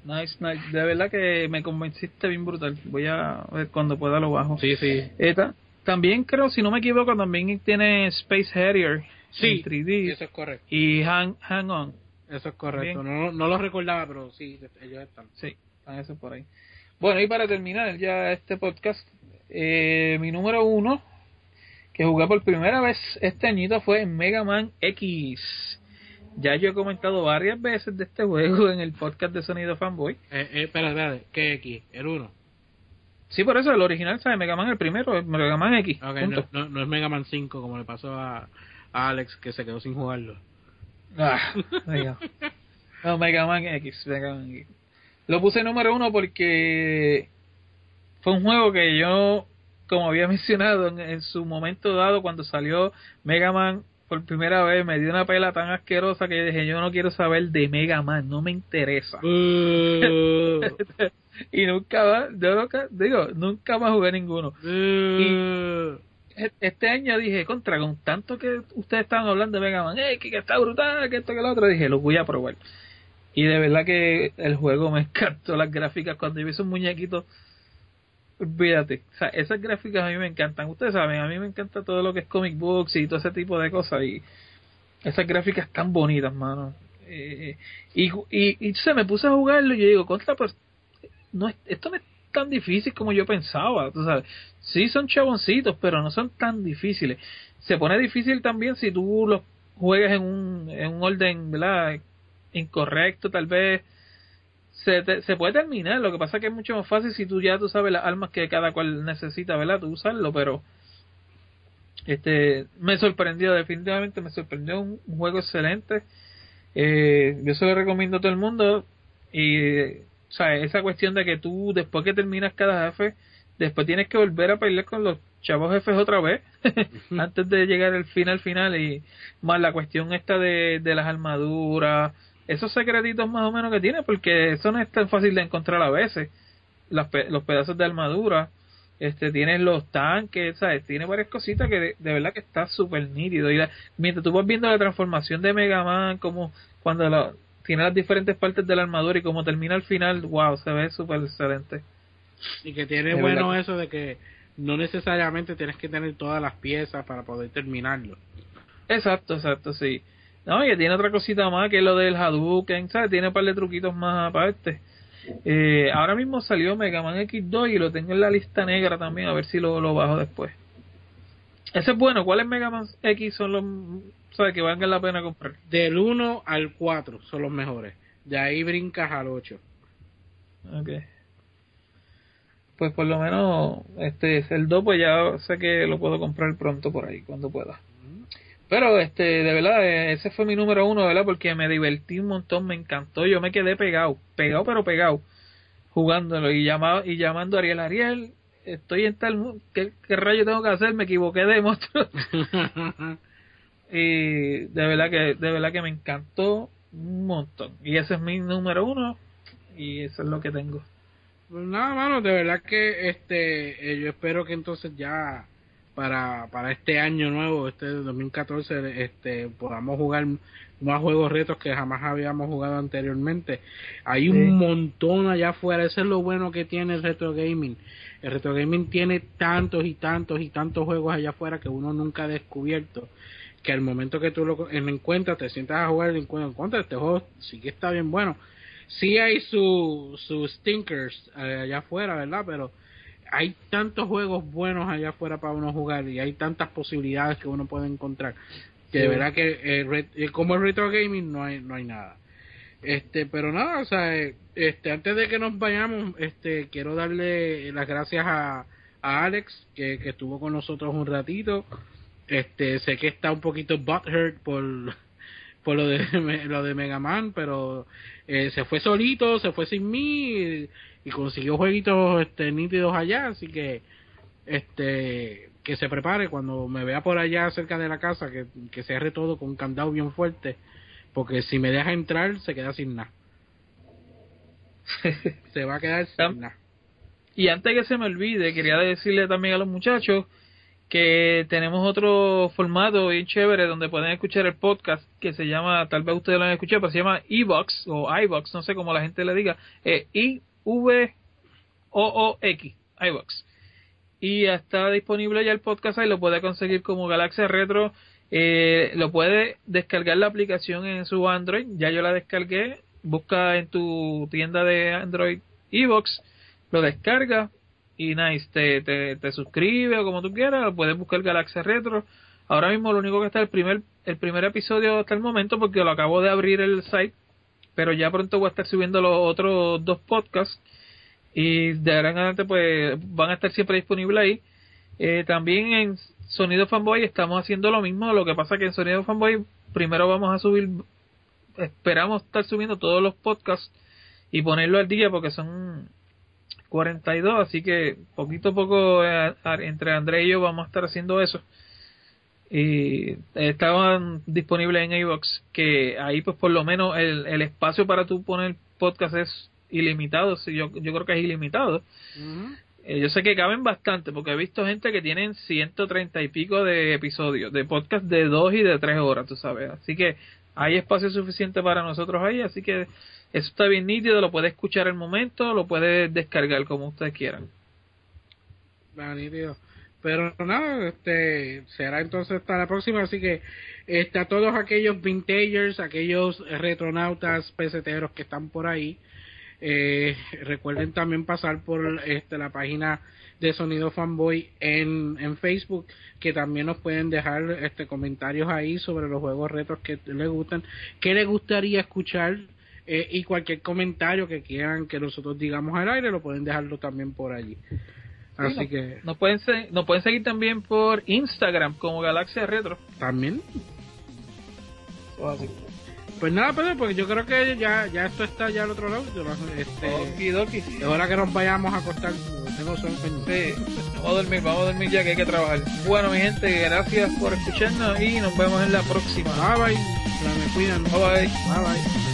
Nice, nice. De verdad que me convenciste bien brutal. Voy a ver cuando pueda lo bajo. Sí, sí. Eh, ta- también creo, si no me equivoco, también tiene Space Harrier Sí, en 3D eso es correcto. y Hang, Hang On. Eso es correcto. No, no lo recordaba, pero sí, ellos están. Sí, están esos por ahí. Bueno, y para terminar ya este podcast, eh, mi número uno, que jugué por primera vez este añito, fue Mega Man X. Ya yo he comentado varias veces de este juego en el podcast de Sonido Fanboy. Eh, eh, espera, espera, ¿qué X? El 1. Sí, por eso el original, ¿sabes? Mega Man el primero, el Mega Man X. No, no, no es Mega Man 5 como le pasó a, a Alex que se quedó sin jugarlo. Ah. No, Mega Man X, Mega Man X. Lo puse número uno porque fue un juego que yo, como había mencionado en, en su momento dado, cuando salió Mega Man por primera vez, me dio una pela tan asquerosa que yo dije, yo no quiero saber de Mega Man, no me interesa. Uh, y nunca más, yo nunca, digo, nunca más jugué ninguno. uh. E- Este año dije, contra, con tanto que ustedes estaban hablando de Mega Man X, que está brutal, que esto que lo otro, dije, lo voy a probar. Y de verdad que el juego me encantó, las gráficas, cuando yo vi esos muñequitos, olvídate, o sea, esas gráficas a mí me encantan. Ustedes saben, a mí me encanta todo lo que es comic books y todo ese tipo de cosas, y esas gráficas tan bonitas, mano. Eh, y, y, se me puse a jugarlo y yo digo, contra, pues, no es, esto no es tan difícil como yo pensaba, tú sabes. Sí son chaboncitos, pero no son tan difíciles. Se pone difícil también si tú los juegas en un, en un orden, ¿verdad? Incorrecto, tal vez. Se, te- se puede terminar, lo que pasa es que es mucho más fácil si tú ya tú sabes las armas que cada cual necesita, ¿verdad? Tú usarlo, pero este me sorprendió, definitivamente me sorprendió un, un juego excelente. Eh, yo se lo recomiendo a todo el mundo y o sea, esa cuestión de que tú después que terminas cada jefe, después tienes que volver a pelear con los chavos jefes otra vez antes de llegar al final final y más la cuestión esta de, de las armaduras, esos secretitos más o menos que tiene porque eso no es tan fácil de encontrar a veces, las pe- los pedazos de armadura, este tienes los tanques, ¿sabes? Tiene varias cositas que de, de verdad que está súper nítido. Y la- mientras tú vas viendo la transformación de Mega Man, como cuando la- tiene las diferentes partes de la armadura y como termina al final, wow, se ve súper excelente. Y que tiene De bueno verdad. eso de que no necesariamente tienes que tener todas las piezas para poder terminarlo. Exacto, exacto, sí. No, y tiene otra cosita más que es lo del Hadouken, ¿sabes? Tiene un par de truquitos más aparte. Eh, ahora mismo salió Mega Man X2 y lo tengo en la lista negra también, a ver si lo, lo bajo después. Ese es bueno, ¿cuáles Mega Man X son los, sabes, que valgan la pena comprar? Del 1 al 4 son los mejores. De ahí brincas al 8. Ok. Pues por lo menos, este es el 2, pues ya sé que lo puedo comprar pronto por ahí, cuando pueda. Pero, este, de verdad, eh, ese fue mi número uno, ¿verdad? Porque me divertí un montón, me encantó, yo me quedé pegado, pegado pero pegado, jugándolo y, llamaba, y llamando a Ariel, Ariel, estoy en tal, ¿qué, qué rayo tengo que hacer? Me equivoqué de monstruo. y de verdad que, de verdad que me encantó un montón. Y ese es mi número uno, y eso es lo que tengo. Pues nada, mano, de verdad que este eh, yo espero que entonces ya para, para este año nuevo, este 2014, este podamos jugar más juegos retos que jamás habíamos jugado anteriormente. Hay Sí. un montón allá afuera, eso es lo bueno que tiene el retro gaming. El retro gaming tiene tantos y tantos y tantos juegos allá afuera que uno nunca ha descubierto. Que al momento que tú lo en- encuentras, te sientas a jugar y encuentras, contra este juego sí que está bien bueno sí hay sus sus stinkers eh, allá afuera, ¿verdad? Pero hay tantos juegos buenos allá afuera para uno jugar y hay tantas posibilidades que uno puede encontrar que de verdad que eh, re- eh, como el retro gaming no hay no hay nada. Este, pero nada, o sea, eh, este antes de que nos vayamos, este quiero darle las gracias a, a Alex que, que estuvo con nosotros un ratito. Este, sé que está un poquito butthurt por por lo de lo de Mega Man, pero eh, se fue solito, se fue sin mí y, consiguió jueguitos este nítidos allá, así que este que se prepare cuando me vea por allá cerca de la casa, que, que cierre todo con un candado bien fuerte, porque si me deja entrar se queda sin nada. se va a quedar sin nada. Y antes que se me olvide, quería decirle también a los muchachos que tenemos otro formato bien chévere donde pueden escuchar el podcast que se llama, tal vez ustedes lo han escuchado, pero se llama iVox o iVox, no sé cómo la gente le diga, eh, I-V-O-O-X, iVox. Y está disponible ya el podcast ahí, lo puede conseguir como Galaxia Retro, eh, lo puede descargar la aplicación en su Android, ya yo la descargué, busca en tu tienda de Android iVox, lo descarga, y nice, te, te, te suscribe o como tú quieras, puedes buscar Galaxia Retro. Ahora mismo lo único que está el primer, el primer episodio hasta el momento porque lo acabo de abrir el site, pero ya pronto voy a estar subiendo los otros dos podcasts y de ahora en adelante pues van a estar siempre disponibles ahí. Eh, también en Sonido Fanboy estamos haciendo lo mismo, lo que pasa que en Sonido Fanboy primero vamos a subir, esperamos estar subiendo todos los podcasts y ponerlo al día porque son 42, así que poquito a poco eh, entre André y yo vamos a estar haciendo eso. Y estaban disponibles en iVox, que ahí pues por lo menos el, el espacio para tú poner podcast es ilimitado, yo, yo creo que es ilimitado. Eh, yo sé que caben bastante, porque he visto gente que tienen 130 y pico de episodios, de podcast de 2 y de 3 horas, tú sabes. Así que hay espacio suficiente para nosotros ahí, así que eso está bien nítido, lo puede escuchar el momento, lo puede descargar como ustedes quieran. Ah, nítido. Pero nada, este será entonces hasta la próxima, así que este, a todos aquellos vintagers, aquellos retronautas peseteros que están por ahí, eh, recuerden también pasar por este, la página de Sonido Fanboy en, en Facebook, que también nos pueden dejar este comentarios ahí sobre los juegos retros que les gustan, qué les gustaría escuchar eh, y cualquier comentario que quieran que nosotros digamos al aire lo pueden dejarlo también por allí. Así que nos pueden nos pueden seguir también por Instagram como Galaxia Retro. También. Pues nada, Pedro, porque yo creo que ya, ya esto está ya al otro lado. Este, Es hora que nos vayamos a acostar. Tengo sueño. Sí, vamos a dormir, vamos a dormir ya que hay que trabajar. Bueno, mi gente, gracias por escucharnos y nos vemos en la próxima. Bye bye. Me cuidan. Bye bye. Bye bye.